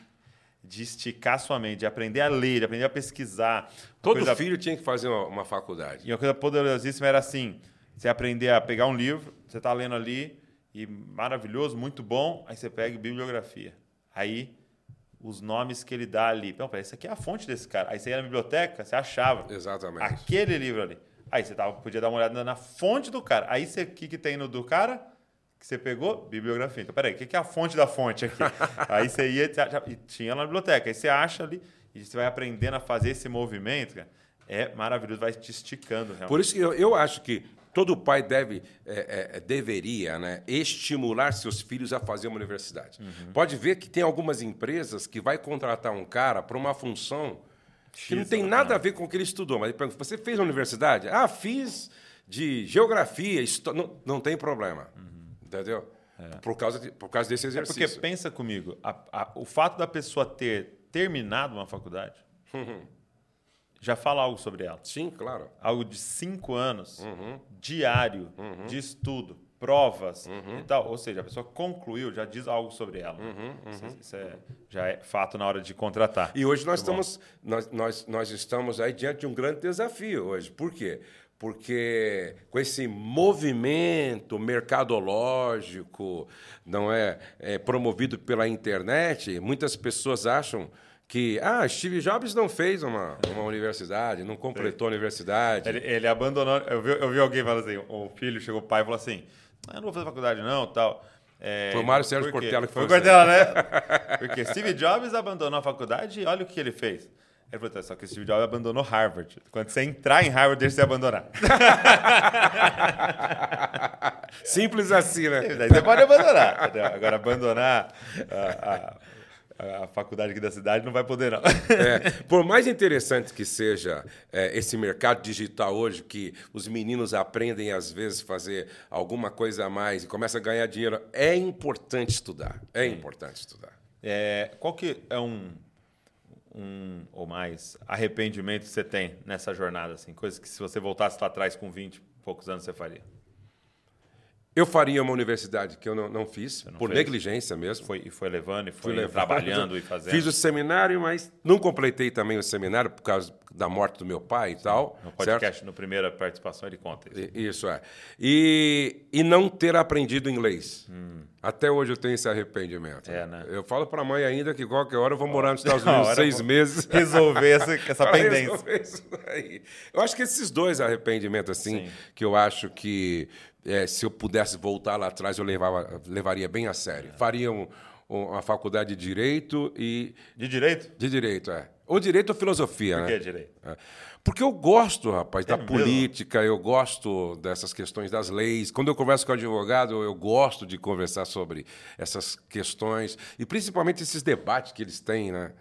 de esticar sua mente, de aprender a ler, de aprender a pesquisar. Todo coisa... filho tinha que fazer uma, uma, faculdade. E uma coisa poderosíssima era assim: você aprender a pegar um livro, você está lendo ali, e maravilhoso, muito bom, aí você pega bibliografia. Aí os nomes que ele dá ali. Não, isso aqui é a fonte desse cara. Aí você ia na biblioteca, você achava. Exatamente. Aquele livro ali. Aí você tava, podia dar uma olhada na fonte do cara. Aí o que, que tem no do cara? que você pegou? Bibliografia. Então, peraí, o que é a fonte da fonte aqui? [LAUGHS] aí você ia, já, tinha na biblioteca, aí você acha ali, e você vai aprendendo a fazer esse movimento, cara, é maravilhoso, vai te esticando. Realmente. Por isso que eu, eu acho que todo pai deve, é, é, deveria né, estimular seus filhos a fazer uma universidade. Uhum. Pode ver que tem algumas empresas que vai contratar um cara para uma função que não tem nada a ver com o que ele estudou. Mas ele pergunta, você fez a universidade? Ah, fiz de geografia, não, não tem problema. Uhum. Entendeu? É. Por, causa de, por causa desse exercício. É porque pensa comigo, a, a, o fato da pessoa ter terminado uma faculdade. [LAUGHS] já fala algo sobre ela. Sim, claro. Algo de cinco anos, uhum. diário, uhum. de estudo, provas uhum. e tal. Ou seja, a pessoa concluiu, já diz algo sobre ela. Uhum, isso, uhum. isso é, já é fato na hora de contratar. E hoje nós estamos, nós, nós, nós estamos aí diante de um grande desafio hoje. Por quê? porque com esse movimento mercadológico, não é, é, promovido pela internet, muitas pessoas acham que ah, Steve Jobs não fez uma, uma universidade, não completou a universidade. Ele, ele abandonou. Eu vi, eu vi alguém falando assim, o filho chegou o pai e falou assim, ah, eu não vou fazer faculdade não, tal. É, foi o Mário Sérgio Cortella que foi. Foi o Cortella, né? [LAUGHS] Porque Steve Jobs abandonou a faculdade e olha o que ele fez. Ele falou, tá, só que Steve Jobs abandonou Harvard. Quando você entrar em Harvard, deixa você abandonar. [LAUGHS] Simples assim, né? Daí você pode abandonar. Agora, abandonar a, a, a, faculdade aqui da cidade não vai poder, não. É, [LAUGHS] por mais interessante que seja é, esse mercado digital hoje, que os meninos aprendem, às vezes, fazer alguma coisa a mais e começam a ganhar dinheiro, é importante estudar. É importante estudar. É, qual que é um um ou mais arrependimento que você tem nessa jornada? Assim? Coisas que se você voltasse lá atrás com 20 e poucos anos você faria? Eu faria uma universidade que eu não, não fiz, não por fez? negligência mesmo. Foi, e foi levando e foi levando, trabalhando e fazendo. Fiz o seminário, mas não completei também o seminário por causa da morte do meu pai e tal. No podcast, certo? na primeira participação, ele conta isso. Isso é. E, e não ter aprendido inglês. Hum. Até hoje eu tenho esse arrependimento. É, né? Eu falo para a mãe ainda que qualquer hora eu vou morar nos [LAUGHS] Estados Unidos seis meses. [LAUGHS] Resolver [LAUGHS] essa, essa pendência. Eu acho que esses dois arrependimentos, assim, Sim. que eu acho que é, se eu pudesse voltar lá atrás, eu levava, levaria bem a sério. Faria um, um, uma faculdade de Direito e... De Direito? De Direito, é. Ou Direito ou Filosofia, Por né? Que Direito? É. Porque eu gosto, rapaz, é da mesmo? política, eu gosto dessas questões das leis. Quando eu converso com o advogado, eu gosto de conversar sobre essas questões e principalmente esses debates que eles têm, né?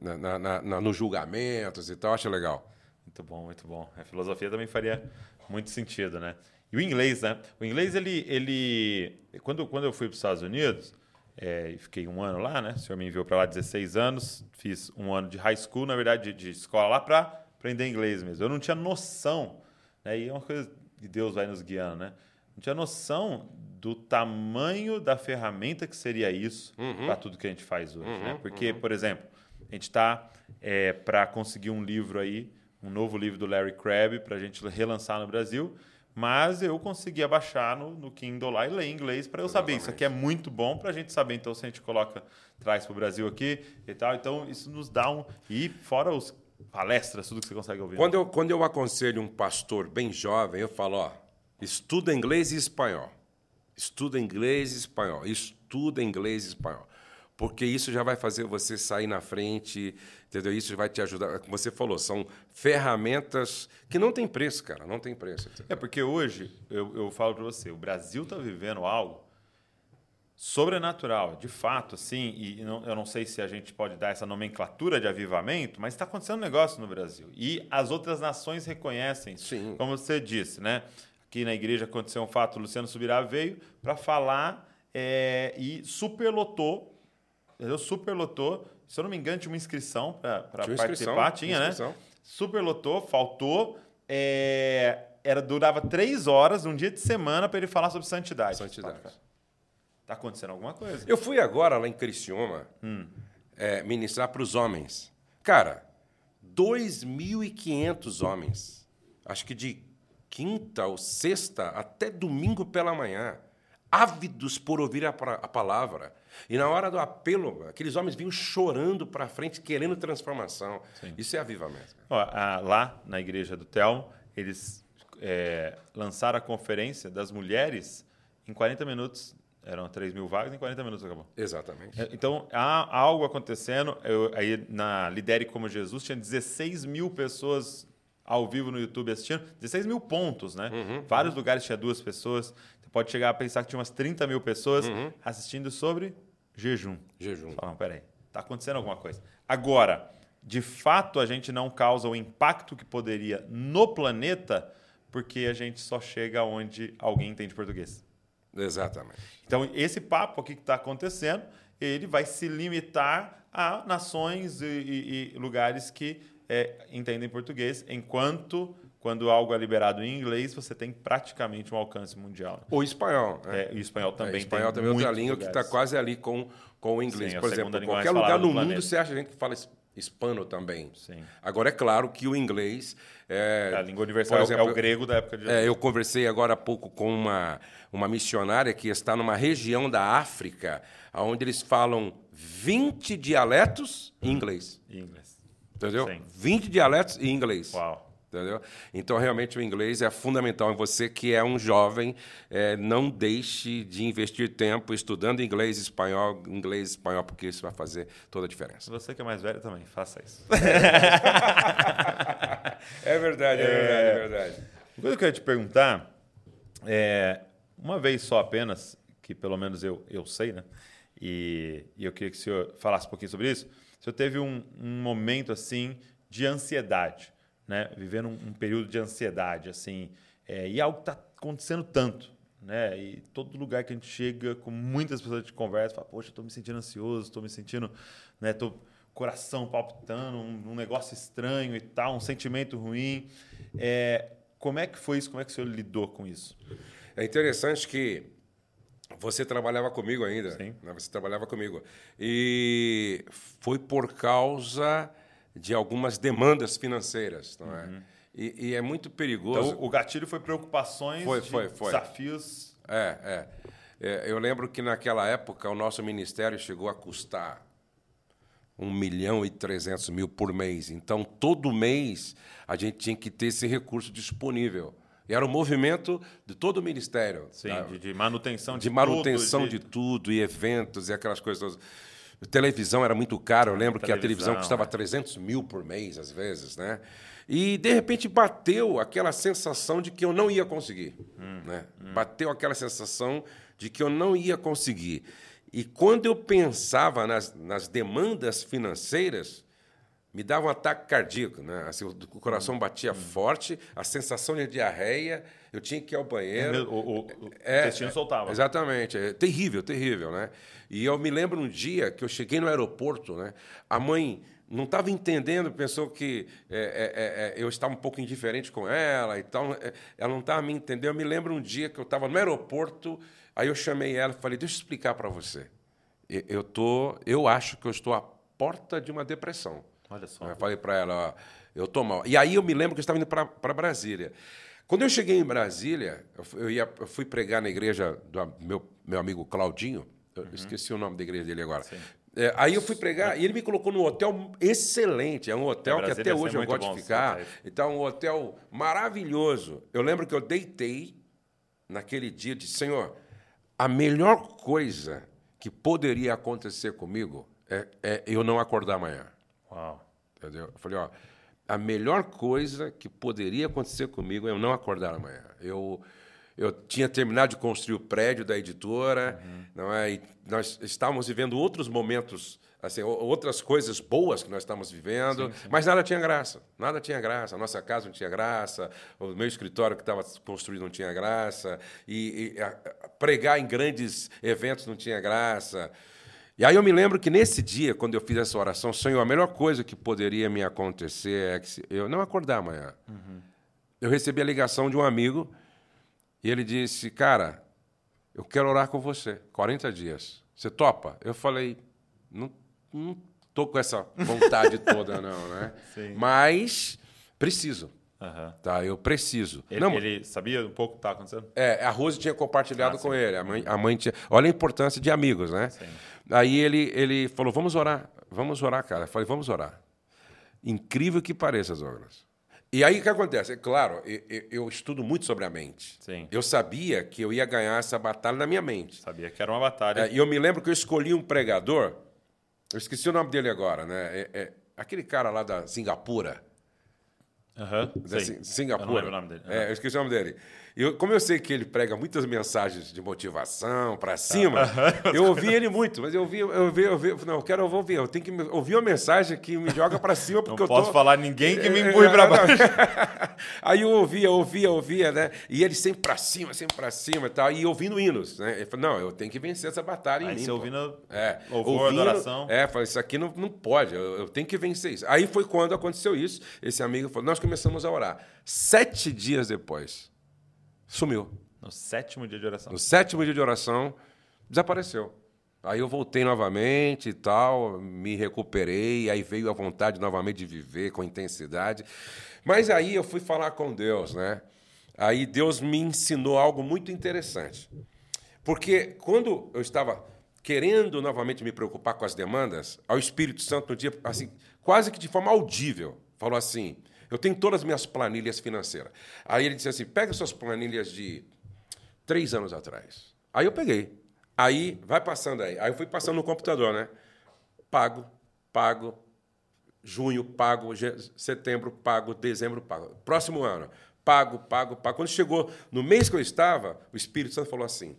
Na, na, na, na, nos julgamentos e tal, acho legal. Muito bom, muito bom. A filosofia também faria muito sentido, né? E o inglês, né? O inglês, ele. ele quando, quando eu fui para os Estados Unidos, é, fiquei um ano lá, né? O senhor me enviou para lá 16 anos, fiz um ano de high school, na verdade, de, de escola lá para aprender inglês mesmo. Eu não tinha noção, né? E é uma coisa que Deus vai nos guiando, né? Não tinha noção do tamanho da ferramenta que seria isso uhum. para tudo que a gente faz hoje, uhum, né? Porque, uhum. por exemplo, a gente está é, para conseguir um livro aí, um novo livro do Larry Crabb para a gente relançar no Brasil. Mas eu conseguia baixar no, no Kindle lá e ler em inglês para eu saber. Isso aqui é muito bom para a gente saber. Então, se a gente coloca, traz para o Brasil aqui e tal. Então, isso nos dá um. E fora os palestras, tudo que você consegue ouvir. Quando eu, quando eu aconselho um pastor bem jovem, eu falo: ó, estuda inglês e espanhol. Estuda inglês e espanhol. Estuda inglês e espanhol porque isso já vai fazer você sair na frente, entendeu? Isso vai te ajudar. Como você falou, são ferramentas que não tem preço, cara, não tem preço. Entendeu? É porque hoje, eu, eu falo para você, o Brasil está vivendo algo sobrenatural, de fato, assim, e não, eu não sei se a gente pode dar essa nomenclatura de avivamento, mas está acontecendo um negócio no Brasil. E as outras nações reconhecem. Sim. Como você disse, né? Aqui na igreja aconteceu um fato, o Luciano Subirá veio para falar é, e superlotou Entendeu? Superlotou. Se eu não me engano, tinha uma inscrição para participar. Tinha, né? Superlotou, faltou. É, era, durava três horas, um dia de semana, para ele falar sobre santidade. Santidade. Está acontecendo alguma coisa. Eu fui agora lá em Criciúma hum. é, ministrar para os homens. Cara, 2.500 homens. Acho que de quinta ou sexta até domingo pela manhã ávidos por ouvir a, a palavra. E na hora do apelo, aqueles homens vinham chorando para frente, querendo transformação. Sim. Isso é avivamento. Ó, a, lá na igreja do Telmo, eles é, lançaram a conferência das mulheres em 40 minutos. Eram 3 mil vagas, em 40 minutos acabou. Exatamente. É, então, há algo acontecendo. Eu, aí, na Lidere Como Jesus, tinha 16 mil pessoas ao vivo no YouTube assistindo. 16 mil pontos, né? Uhum, Vários uhum. lugares tinha duas pessoas pode chegar a pensar que tinha umas 30 mil pessoas uhum. assistindo sobre jejum. Jejum. Fala, não, peraí, está acontecendo alguma coisa. Agora, de fato, a gente não causa o impacto que poderia no planeta porque a gente só chega onde alguém entende português. Exatamente. Então, esse papo aqui que está acontecendo, ele vai se limitar a nações e, e, e lugares que é, entendem português, enquanto quando algo é liberado em inglês, você tem praticamente um alcance mundial. Né? O espanhol. É. É, e o espanhol também. É, o espanhol também é outra língua lugares. que está quase ali com, com o inglês. Sim, Por exemplo, qualquer lugar no mundo você acha gente que fala hispano também. Sim. Agora, é claro que o inglês... É, a língua universal exemplo, é o grego da época de é, Eu conversei agora há pouco com uma, uma missionária que está numa região da África onde eles falam 20 dialetos em inglês. Em inglês. Entendeu? Sim. 20 dialetos em inglês. Uau. Entendeu? Então, realmente, o inglês é fundamental em você que é um jovem. É, não deixe de investir tempo estudando inglês e espanhol, inglês espanhol, porque isso vai fazer toda a diferença. Você que é mais velho também, faça isso. [LAUGHS] é verdade, é, verdade, é verdade. Uma coisa que eu ia te perguntar é, uma vez só apenas, que pelo menos eu, eu sei, né? E, e eu queria que o senhor falasse um pouquinho sobre isso. O senhor teve um, um momento assim de ansiedade né? Vivendo um, um período de ansiedade, assim, é, e algo está acontecendo tanto, né? E todo lugar que a gente chega, com muitas pessoas de conversa, fala, poxa, estou me sentindo ansioso, estou me sentindo, né? Tô coração palpitando, um, um negócio estranho e tal, um sentimento ruim. É, como é que foi isso? Como é que o senhor lidou com isso? É interessante que você trabalhava comigo ainda. Sim. Né? Você trabalhava comigo. E foi por causa de algumas demandas financeiras, não é? Uhum. E, e, é muito perigoso. Então, o gatilho foi preocupações, foi, foi, foi. desafios. É, é, é. Eu lembro que naquela época o nosso ministério chegou a custar um milhão e trezentos mil por mês. Então, todo mês a gente tinha que ter esse recurso disponível. E era um movimento de todo o ministério. Sim, tá? de, de, manutenção de, de manutenção tudo, de... de tudo, e eventos, e aquelas coisas todas. Televisão era muito caro, eu lembro que a televisão custava é. 300 mil por mês, às vezes, né? E, de repente, bateu aquela sensação de que eu não ia conseguir. Hum, né? Hum. Bateu aquela sensação de que eu não ia conseguir. E quando eu pensava nas, nas demandas financeiras, me dava um ataque cardíaco, né? Assim, o coração batia hum. forte, a sensação de diarreia, eu tinha que ir ao banheiro. É, o, o, o é, intestino é, soltava. Exatamente, é terrível, terrível, né? E eu me lembro um dia que eu cheguei no aeroporto, né? A mãe não estava entendendo, pensou que é, é, é, eu estava um pouco indiferente com ela e tal. Ela não estava me entendendo. Eu me lembro um dia que eu estava no aeroporto Aí eu chamei ela e falei: deixa eu explicar para você. Eu, tô, eu acho que eu estou à porta de uma depressão. Olha só. Eu falei para ela: ó, eu estou mal. E aí eu me lembro que eu estava indo para Brasília. Quando eu cheguei em Brasília, eu, ia, eu fui pregar na igreja do meu, meu amigo Claudinho. Eu uhum. esqueci o nome da igreja dele agora. É, aí eu fui pregar e ele me colocou num hotel excelente. É um hotel que até hoje eu gosto de ficar. Então, um hotel maravilhoso. Eu lembro que eu deitei naquele dia de Senhor, a melhor coisa que poderia acontecer comigo é, é eu não acordar amanhã. Uau. Entendeu? Eu falei, ó, a melhor coisa que poderia acontecer comigo é eu não acordar amanhã. Eu, eu tinha terminado de construir o prédio da editora, uhum. não é? E nós estávamos vivendo outros momentos assim, outras coisas boas que nós estamos vivendo, sim, sim. mas nada tinha graça. Nada tinha graça. A nossa casa não tinha graça, o meu escritório que estava construído não tinha graça, e, e a, a, pregar em grandes eventos não tinha graça. E aí eu me lembro que nesse dia, quando eu fiz essa oração, Senhor, a melhor coisa que poderia me acontecer é que eu não acordar amanhã. Uhum. Eu recebi a ligação de um amigo e ele disse, cara, eu quero orar com você, 40 dias. Você topa? Eu falei, não não tô com essa vontade toda, não, né? [LAUGHS] Sim. Mas preciso. Uhum. Tá, eu preciso. Ele, não, ele sabia um pouco o que estava acontecendo? É, a Rose tinha compartilhado ah, com ele. A mãe, a mãe tinha. Olha a importância de amigos, né? Sim. Aí ele, ele falou: vamos orar, vamos orar, cara. Eu falei: vamos orar. Incrível que pareça, Douglas. E aí o que acontece? É claro, eu, eu, estudo muito sobre a mente. Sim. Eu sabia que eu ia ganhar essa batalha na minha mente. Sabia que era uma batalha. É, e eu me lembro que eu escolhi um pregador eu esqueci o nome dele agora, né? É, é aquele cara lá da Singapura. Aham. Uhum, Singapura. Eu não lembro o nome dele. Uhum. É, eu esqueci o nome dele. Eu, como eu sei que ele prega muitas mensagens de motivação para cima, eu ouvi ele muito, mas eu ouvi, eu ouvi, eu ouvi, não, eu quero ouvir, eu tenho que ouvir uma mensagem que me joga para cima porque não eu posso tô... falar ninguém que me é, empurre para baixo. [LAUGHS] Aí eu ouvia, ouvia, ouvia, né? E ele sempre para cima, sempre para cima e tal, e ouvindo hinos, né? Ele falou, não, eu tenho que vencer essa batalha Aí em mim. Você ouvindo é, louvor, ouvindo, adoração. É, falei, isso aqui não, não pode, eu, eu tenho que vencer isso. Aí foi quando aconteceu isso, esse amigo falou, nós começamos a orar. Sete dias depois, sumiu. No sétimo dia de oração. No sétimo dia de oração, desapareceu. Aí eu voltei novamente e tal, me recuperei, aí veio a vontade novamente de viver com intensidade. Mas aí eu fui falar com Deus, né? Aí Deus me ensinou algo muito interessante. Porque quando eu estava querendo novamente me preocupar com as demandas, ao Espírito Santo no dia, assim, quase que de forma audível, falou assim: eu tenho todas as minhas planilhas financeiras. Aí ele disse assim: pega suas planilhas de três anos atrás. Aí eu peguei. Aí vai passando aí. Aí eu fui passando no computador, né? Pago, pago, junho, pago, setembro, pago, dezembro, pago. Próximo ano, pago, pago, pago. Quando chegou no mês que eu estava, o Espírito Santo falou assim: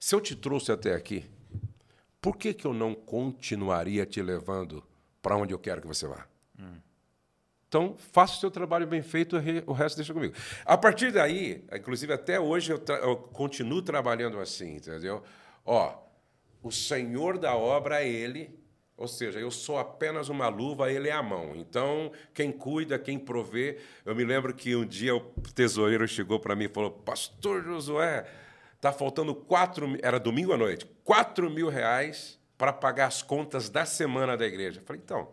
se eu te trouxe até aqui, por que, que eu não continuaria te levando para onde eu quero que você vá? Hum. Então, faça o seu trabalho bem feito, o resto deixa comigo. A partir daí, inclusive até hoje eu, eu continuo trabalhando assim, entendeu? Ó, o Senhor da obra é Ele, Ou seja, eu sou apenas uma luva, ele é a mão. Então, quem cuida, quem provê. Eu me lembro que um dia o tesoureiro chegou para mim e falou: Pastor Josué, está faltando quatro. Era domingo à noite, quatro mil reais para pagar as contas da semana da igreja. Eu falei: então,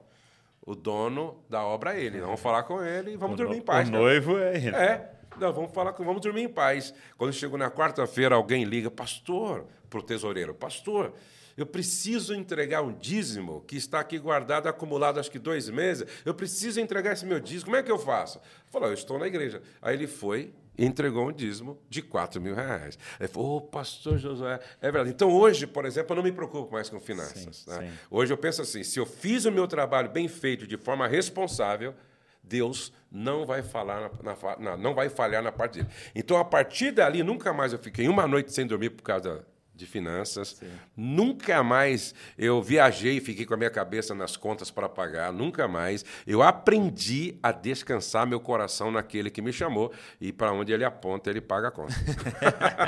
o dono da obra é ele. Vamos falar com ele e vamos o dormir em paz. O noivo é ele. É. Não, vamos falar com, vamos dormir em paz. Quando chegou na quarta-feira, alguém liga, pastor, para o tesoureiro, pastor, eu preciso entregar um dízimo que está aqui guardado, acumulado acho que dois meses. Eu preciso entregar esse meu dízimo. Como é que eu faço? Falou, eu estou na igreja. Aí ele foi entregou um dízimo de 4 mil reais. Ele falou, oh, pastor Josué, é verdade. Então, hoje, por exemplo, eu não me preocupo mais com finanças. Sim, né? sim. Hoje eu penso assim: se eu fiz o meu trabalho bem feito, de forma responsável, Deus não vai falar na, na, não vai falhar na parte dele. Então, a partir dali, nunca mais eu fiquei uma noite sem dormir por causa de finanças. Sim. Nunca mais eu viajei e fiquei com a minha cabeça nas contas para pagar. Nunca mais. Eu aprendi a descansar meu coração naquele que me chamou e para onde ele aponta, ele paga a conta.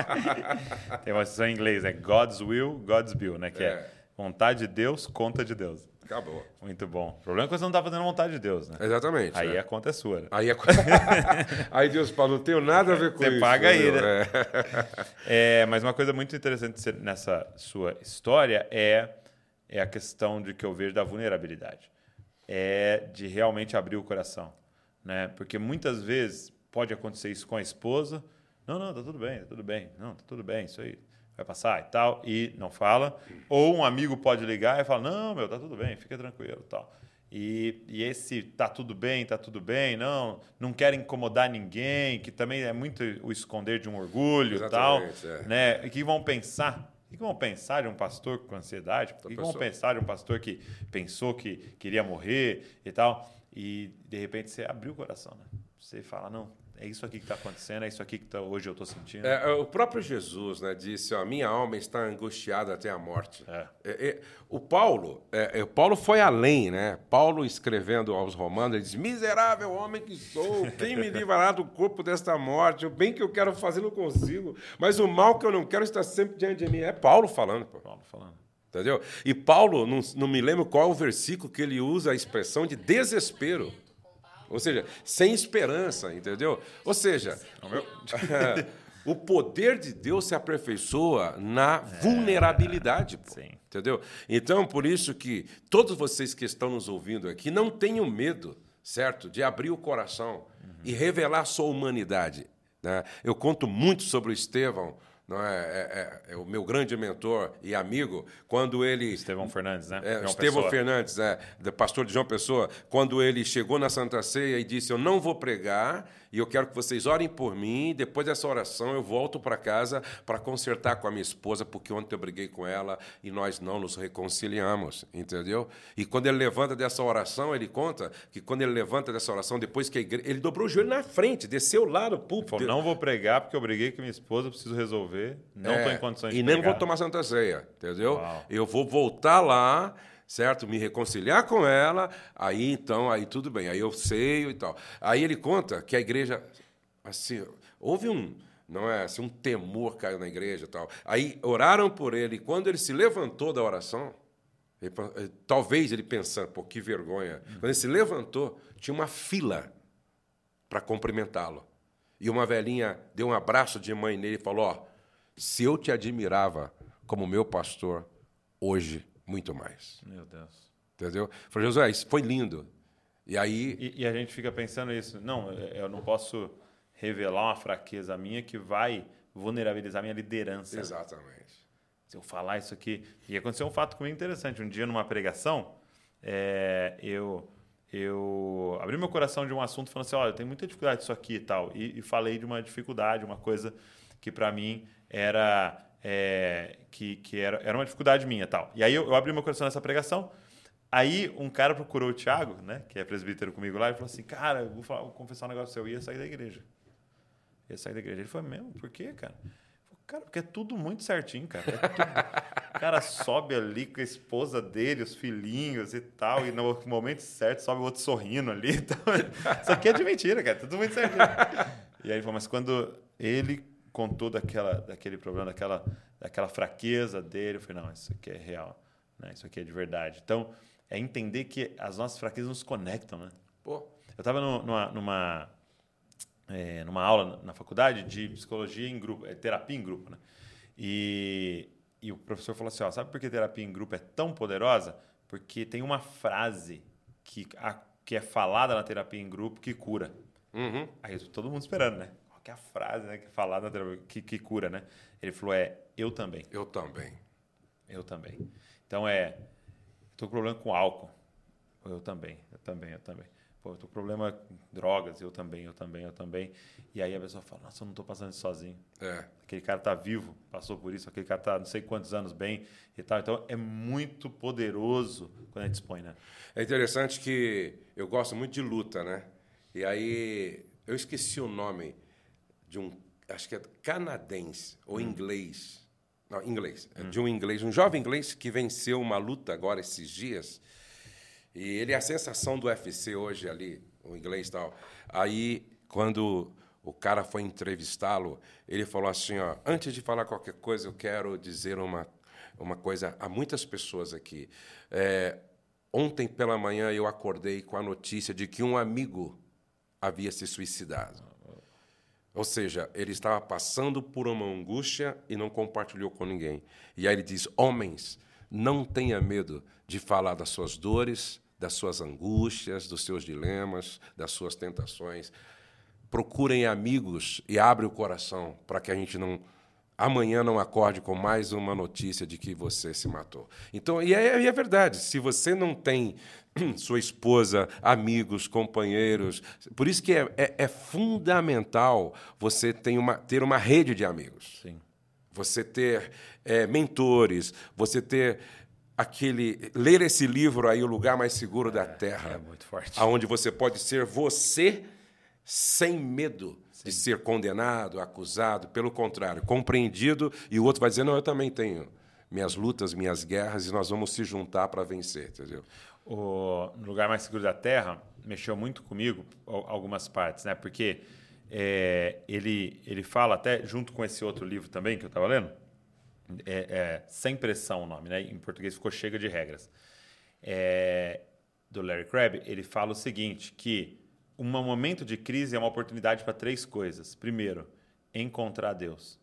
[LAUGHS] Tem uma expressão em inglês, é God's will, God's bill, né? Que é, é vontade de Deus, conta de Deus. Acabou. Muito bom. O problema é que você não está fazendo a vontade de Deus, né? Exatamente. Aí é. a conta é sua. Né? Aí, é... [LAUGHS] aí Deus fala, não tenho nada a ver com você isso. Você paga aí, né? É. [LAUGHS] é. mas uma coisa muito interessante nessa sua história é, é a questão de que eu vejo da vulnerabilidade. É de realmente abrir o coração. Né? Porque muitas vezes pode acontecer isso com a esposa. Não, não, tá tudo bem, tá tudo bem. Não, tá tudo bem, isso aí vai passar e tal, e não fala. Ou um amigo pode ligar e falar, não, meu, tá tudo bem, fica tranquilo tal. E, e esse tá tudo bem, tá tudo bem, não, não quer incomodar ninguém, que também é muito o esconder de um orgulho e tal. É. Né? E que vão pensar? O que vão pensar de um pastor com ansiedade? O que vão pensar de um pastor que pensou que queria morrer e tal? E de repente você abriu o coração, né? Você fala, não, é isso aqui que está acontecendo, é isso aqui que tá, hoje eu estou sentindo. É, o próprio Jesus né, disse: ó, minha alma está angustiada até a morte. É. É, é o Paulo, é, é, Paulo foi além, né? Paulo escrevendo aos Romanos, ele diz: miserável homem que sou, quem me livrará do corpo desta morte? O bem que eu quero fazer não consigo, mas o mal que eu não quero está sempre diante de mim. É Paulo falando. Pô. Paulo falando. Entendeu? E Paulo, não, não me lembro qual é o versículo que ele usa a expressão de desespero. Ou seja, sem esperança, entendeu? Ou seja, [LAUGHS] o poder de Deus se aperfeiçoa na é, vulnerabilidade. Pô, entendeu? Então, por isso que todos vocês que estão nos ouvindo aqui, não tenham medo, certo? De abrir o coração uhum. e revelar sua humanidade. Né? Eu conto muito sobre o Estevão, não é, é, é, é, o meu grande mentor e amigo, quando ele... Estevão Fernandes, né? É, Estevão Pessoa. Fernandes, é, pastor de João Pessoa, quando ele chegou na Santa Ceia e disse, eu não vou pregar, e eu quero que vocês orem por mim. Depois dessa oração, eu volto para casa para consertar com a minha esposa, porque ontem eu briguei com ela e nós não nos reconciliamos, entendeu? E quando ele levanta dessa oração, ele conta que quando ele levanta dessa oração, depois que igreja, ele dobrou o joelho na frente, desceu lá no púlpito. Falou, não vou pregar porque eu briguei com minha esposa, preciso resolver, não estou é, em condições de E nem vou tomar Santa Ceia, entendeu? Uau. Eu vou voltar lá certo? Me reconciliar com ela, aí então, aí tudo bem, aí eu sei e tal. Aí ele conta que a igreja, assim, houve um, não é assim, um temor caiu na igreja e tal. Aí oraram por ele, e quando ele se levantou da oração, ele, eh, talvez ele pensando, pô, que vergonha. Quando ele se levantou, tinha uma fila para cumprimentá-lo. E uma velhinha deu um abraço de mãe nele e falou: Ó, se eu te admirava como meu pastor, hoje muito mais. Meu Deus. Entendeu? Falei, Josué, isso foi lindo. E aí. E, e, a gente fica pensando isso. Não, eu não posso revelar uma fraqueza minha que vai vulnerabilizar minha liderança. Exatamente. Se eu falar isso aqui. E aconteceu um fato comigo interessante. Um dia, numa pregação, é, eu, eu abri meu coração de um assunto falando assim: olha, eu tenho muita dificuldade disso aqui e tal. E, e falei de uma dificuldade, uma coisa que para mim era é, que, que era, era uma dificuldade minha tal. E aí eu, eu abri meu coração nessa pregação. Aí um cara procurou o Thiago, né, que é presbítero comigo lá, e falou assim: Cara, eu vou, falar, vou confessar um negócio seu, eu ia sair da igreja. Ia sair da igreja. Ele falou: Mesmo? Por quê, cara? Cara, porque é tudo muito certinho, cara. É tudo... o [LAUGHS] cara sobe ali com a esposa dele, os filhinhos e tal, e no momento certo sobe o outro sorrindo ali. Então, [LAUGHS] isso aqui é de mentira, cara. Tudo muito certinho. E aí ele falou: Mas quando ele contou daquela, daquele problema, daquela, daquela fraqueza dele. Eu falei, não, isso aqui é real. Né? Isso aqui é de verdade. Então, é entender que as nossas fraquezas nos conectam, né? Pô. Eu estava numa, numa, é, numa aula na faculdade de psicologia em grupo, é, terapia em grupo, né? E, e o professor falou assim, ó, sabe por que terapia em grupo é tão poderosa? Porque tem uma frase que, a, que é falada na terapia em grupo que cura. Uhum. Aí todo mundo esperando, né? Que a frase né, que falada que, que cura, né? Ele falou, é, eu também. Eu também. Eu também. Então é, estou com problema com álcool. Eu também, eu também, eu também. Pô, eu tô com problema com drogas, eu também, eu também, eu também. E aí a pessoa fala, nossa, eu não estou passando isso sozinho. É. Aquele cara tá vivo, passou por isso, aquele cara tá não sei quantos anos bem e tal. Então é muito poderoso quando a gente expõe, né? É interessante que eu gosto muito de luta, né? E aí eu esqueci o nome de um, acho que é canadense ou inglês. Não, inglês. É De um inglês, um jovem inglês que venceu uma luta agora esses dias. E ele é a sensação do UFC hoje ali, o inglês e tal. Aí, quando o cara foi entrevistá-lo, ele falou assim, ó, antes de falar qualquer coisa, eu quero dizer uma, uma coisa a muitas pessoas aqui. É, ontem pela manhã eu acordei com a notícia de que um amigo havia se suicidado. Ou seja, ele estava passando por uma angústia e não compartilhou com ninguém. E aí ele diz: Homens, não tenha medo de falar das suas dores, das suas angústias, dos seus dilemas, das suas tentações. Procurem amigos e abre o coração para que a gente não amanhã não acorde com mais uma notícia de que você se matou. Então, e é, e é verdade, se você não tem [CLEARS THROAT] sua esposa, amigos, companheiros, por isso que é, é, é fundamental você ter uma, ter uma rede de amigos. Sim. Você ter é, mentores, você ter aquele ler esse livro aí o lugar mais seguro da terra é muito forte. aonde você pode ser você sem medo de ser condenado acusado pelo contrário compreendido e o outro vai dizer não eu também tenho minhas lutas minhas guerras e nós vamos se juntar para vencer entendeu o no lugar mais seguro da Terra mexeu muito comigo al- algumas partes, né? Porque é, ele ele fala até junto com esse outro livro também que eu estava lendo, é, é, sem pressão o nome, né? Em português ficou chega de regras. É, do Larry Crabb, ele fala o seguinte, que um momento de crise é uma oportunidade para três coisas. Primeiro, encontrar Deus.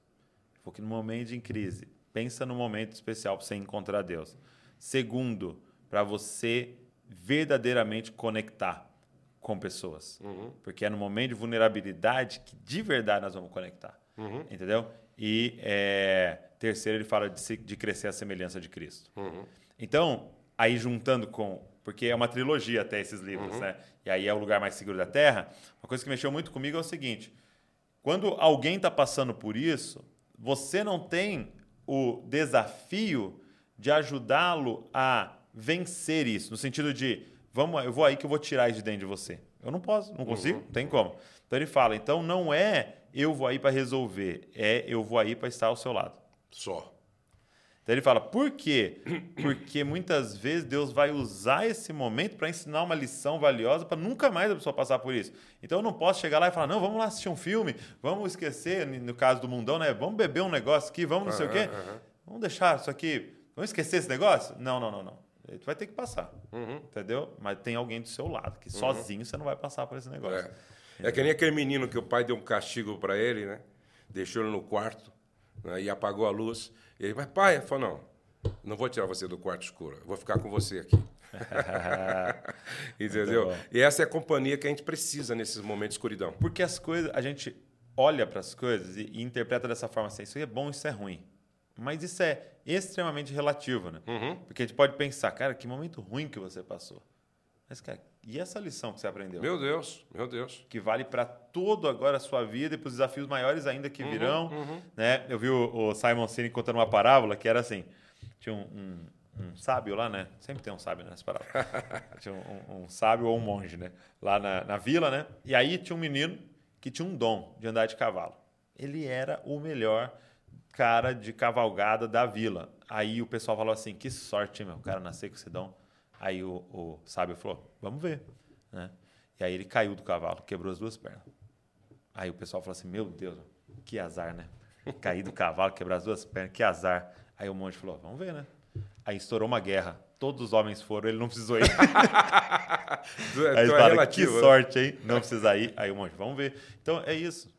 Porque no momento de crise, pensa no momento especial para você encontrar Deus. Segundo, para você verdadeiramente conectar com pessoas. Porque é no momento de vulnerabilidade que de verdade nós vamos conectar. Entendeu? E é, terceiro, ele fala de, se- de crescer a semelhança de Cristo. Então, aí juntando com. Porque é uma trilogia até esses livros, né? E aí é o lugar mais seguro da Terra. Uma coisa que mexeu muito comigo é o seguinte: quando alguém está passando por isso, você não tem o desafio de ajudá-lo a vencer isso, no sentido de, vamos, eu vou aí que eu vou tirar isso de dentro de você. Eu não posso, não consigo, não tem como. Então ele fala, então não é eu vou aí para resolver, é eu vou aí para estar ao seu lado. só Então ele fala, por quê? Porque muitas vezes Deus vai usar esse momento para ensinar uma lição valiosa para nunca mais a pessoa passar por isso. Então eu não posso chegar lá e falar, não, vamos lá assistir um filme, vamos esquecer, no caso do mundão, né? Vamos beber um negócio aqui, vamos não sei o quê. Vamos deixar isso aqui, vamos esquecer esse negócio? Não, não, não, não. Tu vai ter que passar, entendeu? Mas tem alguém do seu lado, que sozinho você não vai passar por esse negócio. É. é que nem aquele menino que o pai deu um castigo para ele, né? Deixou ele no quarto né? e apagou a luz. E ele, mas pai, ele falou, não, não vou tirar você do quarto escuro, eu vou ficar com você aqui. [LAUGHS] Entendeu? E essa é a companhia que a gente precisa nesses momentos de escuridão. Porque as coisas, a gente olha para as coisas e, e interpreta dessa forma assim, isso é bom, isso é ruim. Mas isso é extremamente relativo, né? Porque a gente pode pensar, cara, que momento ruim que você passou. Mas, cara, e essa lição que você aprendeu? Meu Deus, meu Deus. que vale para todo agora a sua vida e para os desafios maiores ainda que virão. Né? Eu vi o, o Simon Sinek contando uma parábola que era assim: tinha um, um- um sábio lá, né? Sempre tem um sábio nessa parábola. [LAUGHS] tinha um, um- sábio ou um monge, né? Lá na, na vila, né? E aí tinha um menino que tinha um dom de andar de cavalo. Ele era o melhor cara de cavalgada da vila. Aí o pessoal falou assim: que sorte, meu, o cara nascer com esse dom. Aí o, o sábio falou: vamos ver. Né? E aí ele caiu do cavalo, quebrou as duas pernas. Aí o pessoal falou assim: Meu Deus, que azar, né? Cair do cavalo, quebrar as duas pernas, que azar. Aí o monge falou: Vamos ver, né? Aí estourou uma guerra. Todos os homens foram, ele não precisou ir. [LAUGHS] Aí é fala, que né? sorte, hein? Não precisa ir. Aí um monte, vamos ver. Então é isso.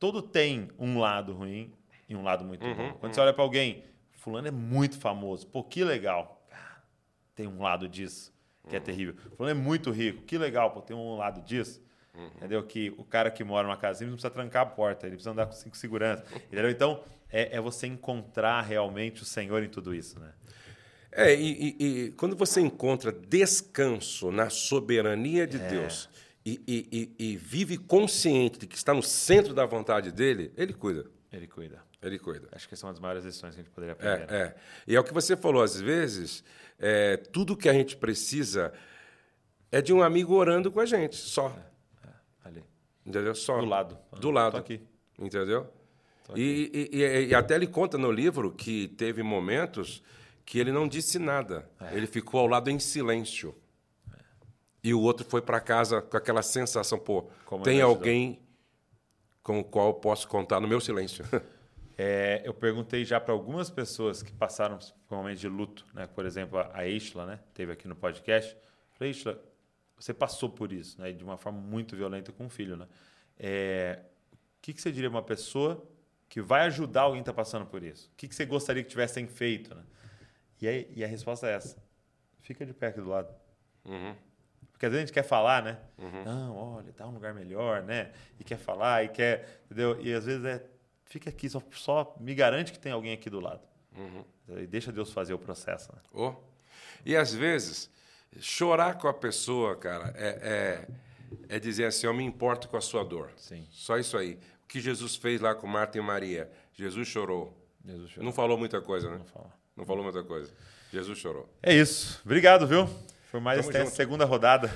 Todo tem um lado ruim e um lado muito Uhum, bom. Quando você olha para alguém, fulano é muito famoso, pô, que legal. Tem um lado disso que Uhum. é terrível. Fulano é muito rico, que legal, pô, tem um lado disso. Uhum. Entendeu? Que o cara que mora numa casa simples não precisa trancar a porta, ele precisa andar com cinco segurança. [LAUGHS] Entendeu? Então, é, é você encontrar realmente o Senhor em tudo isso, né? É, e, e- e quando você encontra descanso na soberania É. de Deus e, e- e- e vive consciente de que está no centro da vontade dele, ele cuida. Ele cuida. Ele cuida. Acho que essa é uma das maiores lições que a gente poderia aprender. né? É, é. E é o que você falou, às vezes, é, tudo que a gente precisa é de um amigo orando com a gente, só. Ali. Entendeu? Só. Do lado. Do lado. Tô aqui. Entendeu? E, e- e- e até ele conta no livro que teve momentos que ele não disse nada. É. Ele ficou ao lado em silêncio. E o outro foi para casa com aquela sensação, pô, Como tem alguém com o qual eu posso contar no meu silêncio. [LAUGHS] É, eu perguntei já para algumas pessoas que passaram por um momento de luto, né? Por exemplo, a- a Ishla, né? Teve aqui no podcast. Falei, Ishla, você passou por isso, né? De uma forma muito violenta com o filho, né? É, o que, que você diria uma pessoa que vai ajudar alguém que está passando por isso? O que, que você gostaria que tivessem feito, né? E, aí, e a resposta é essa. Fica de pé aqui do lado. Porque às vezes a gente quer falar, né? Não, olha, tá um lugar melhor, né? E quer falar, e quer. Entendeu? E às vezes é. Fica aqui, só, só me garante que tem alguém aqui do lado. E deixa Deus fazer o processo. Né? Oh. E às vezes, chorar com a pessoa, cara, é, é, é dizer assim: eu me importo com a sua dor. Sim. Só isso aí. O que Jesus fez lá com Marta e Maria? Jesus chorou. Jesus chorou. Não falou muita coisa, né? Não fala. Não falou muita coisa. Jesus chorou. É isso. Obrigado, viu? Foi mais essa segunda rodada.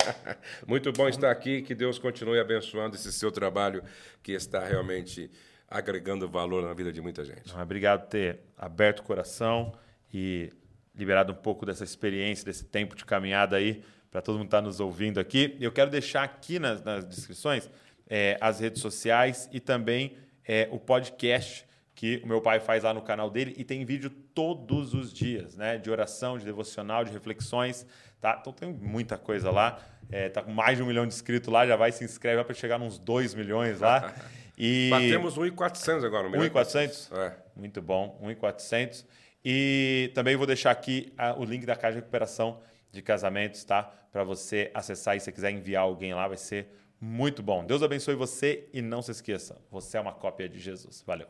[LAUGHS] Muito bom estar aqui. Que Deus continue abençoando esse seu trabalho que está realmente agregando valor na vida de muita gente. Mas Obrigado por ter aberto o coração e liberado um pouco dessa experiência, desse tempo de caminhada aí, para todo mundo que está nos ouvindo aqui. Eu quero deixar aqui nas, nas descrições é, as redes sociais e também é, o podcast que o meu pai faz lá no canal dele e tem vídeo todos os dias, né? De oração, de devocional, de reflexões, tá? Então tem muita coisa lá. É, tá com mais de um milhão de inscritos lá, já vai se inscreve para chegar nos 2 milhões lá. [LAUGHS] E... Batemos 1,400 agora no milhão. 1,400? É. Muito bom, 1,400. E também vou deixar aqui ah, o link da Caixa de Recuperação de Casamentos, tá? Para você acessar e se você quiser enviar alguém lá, vai ser muito bom. Deus abençoe você e não se esqueça, você é uma cópia de Jesus. Valeu.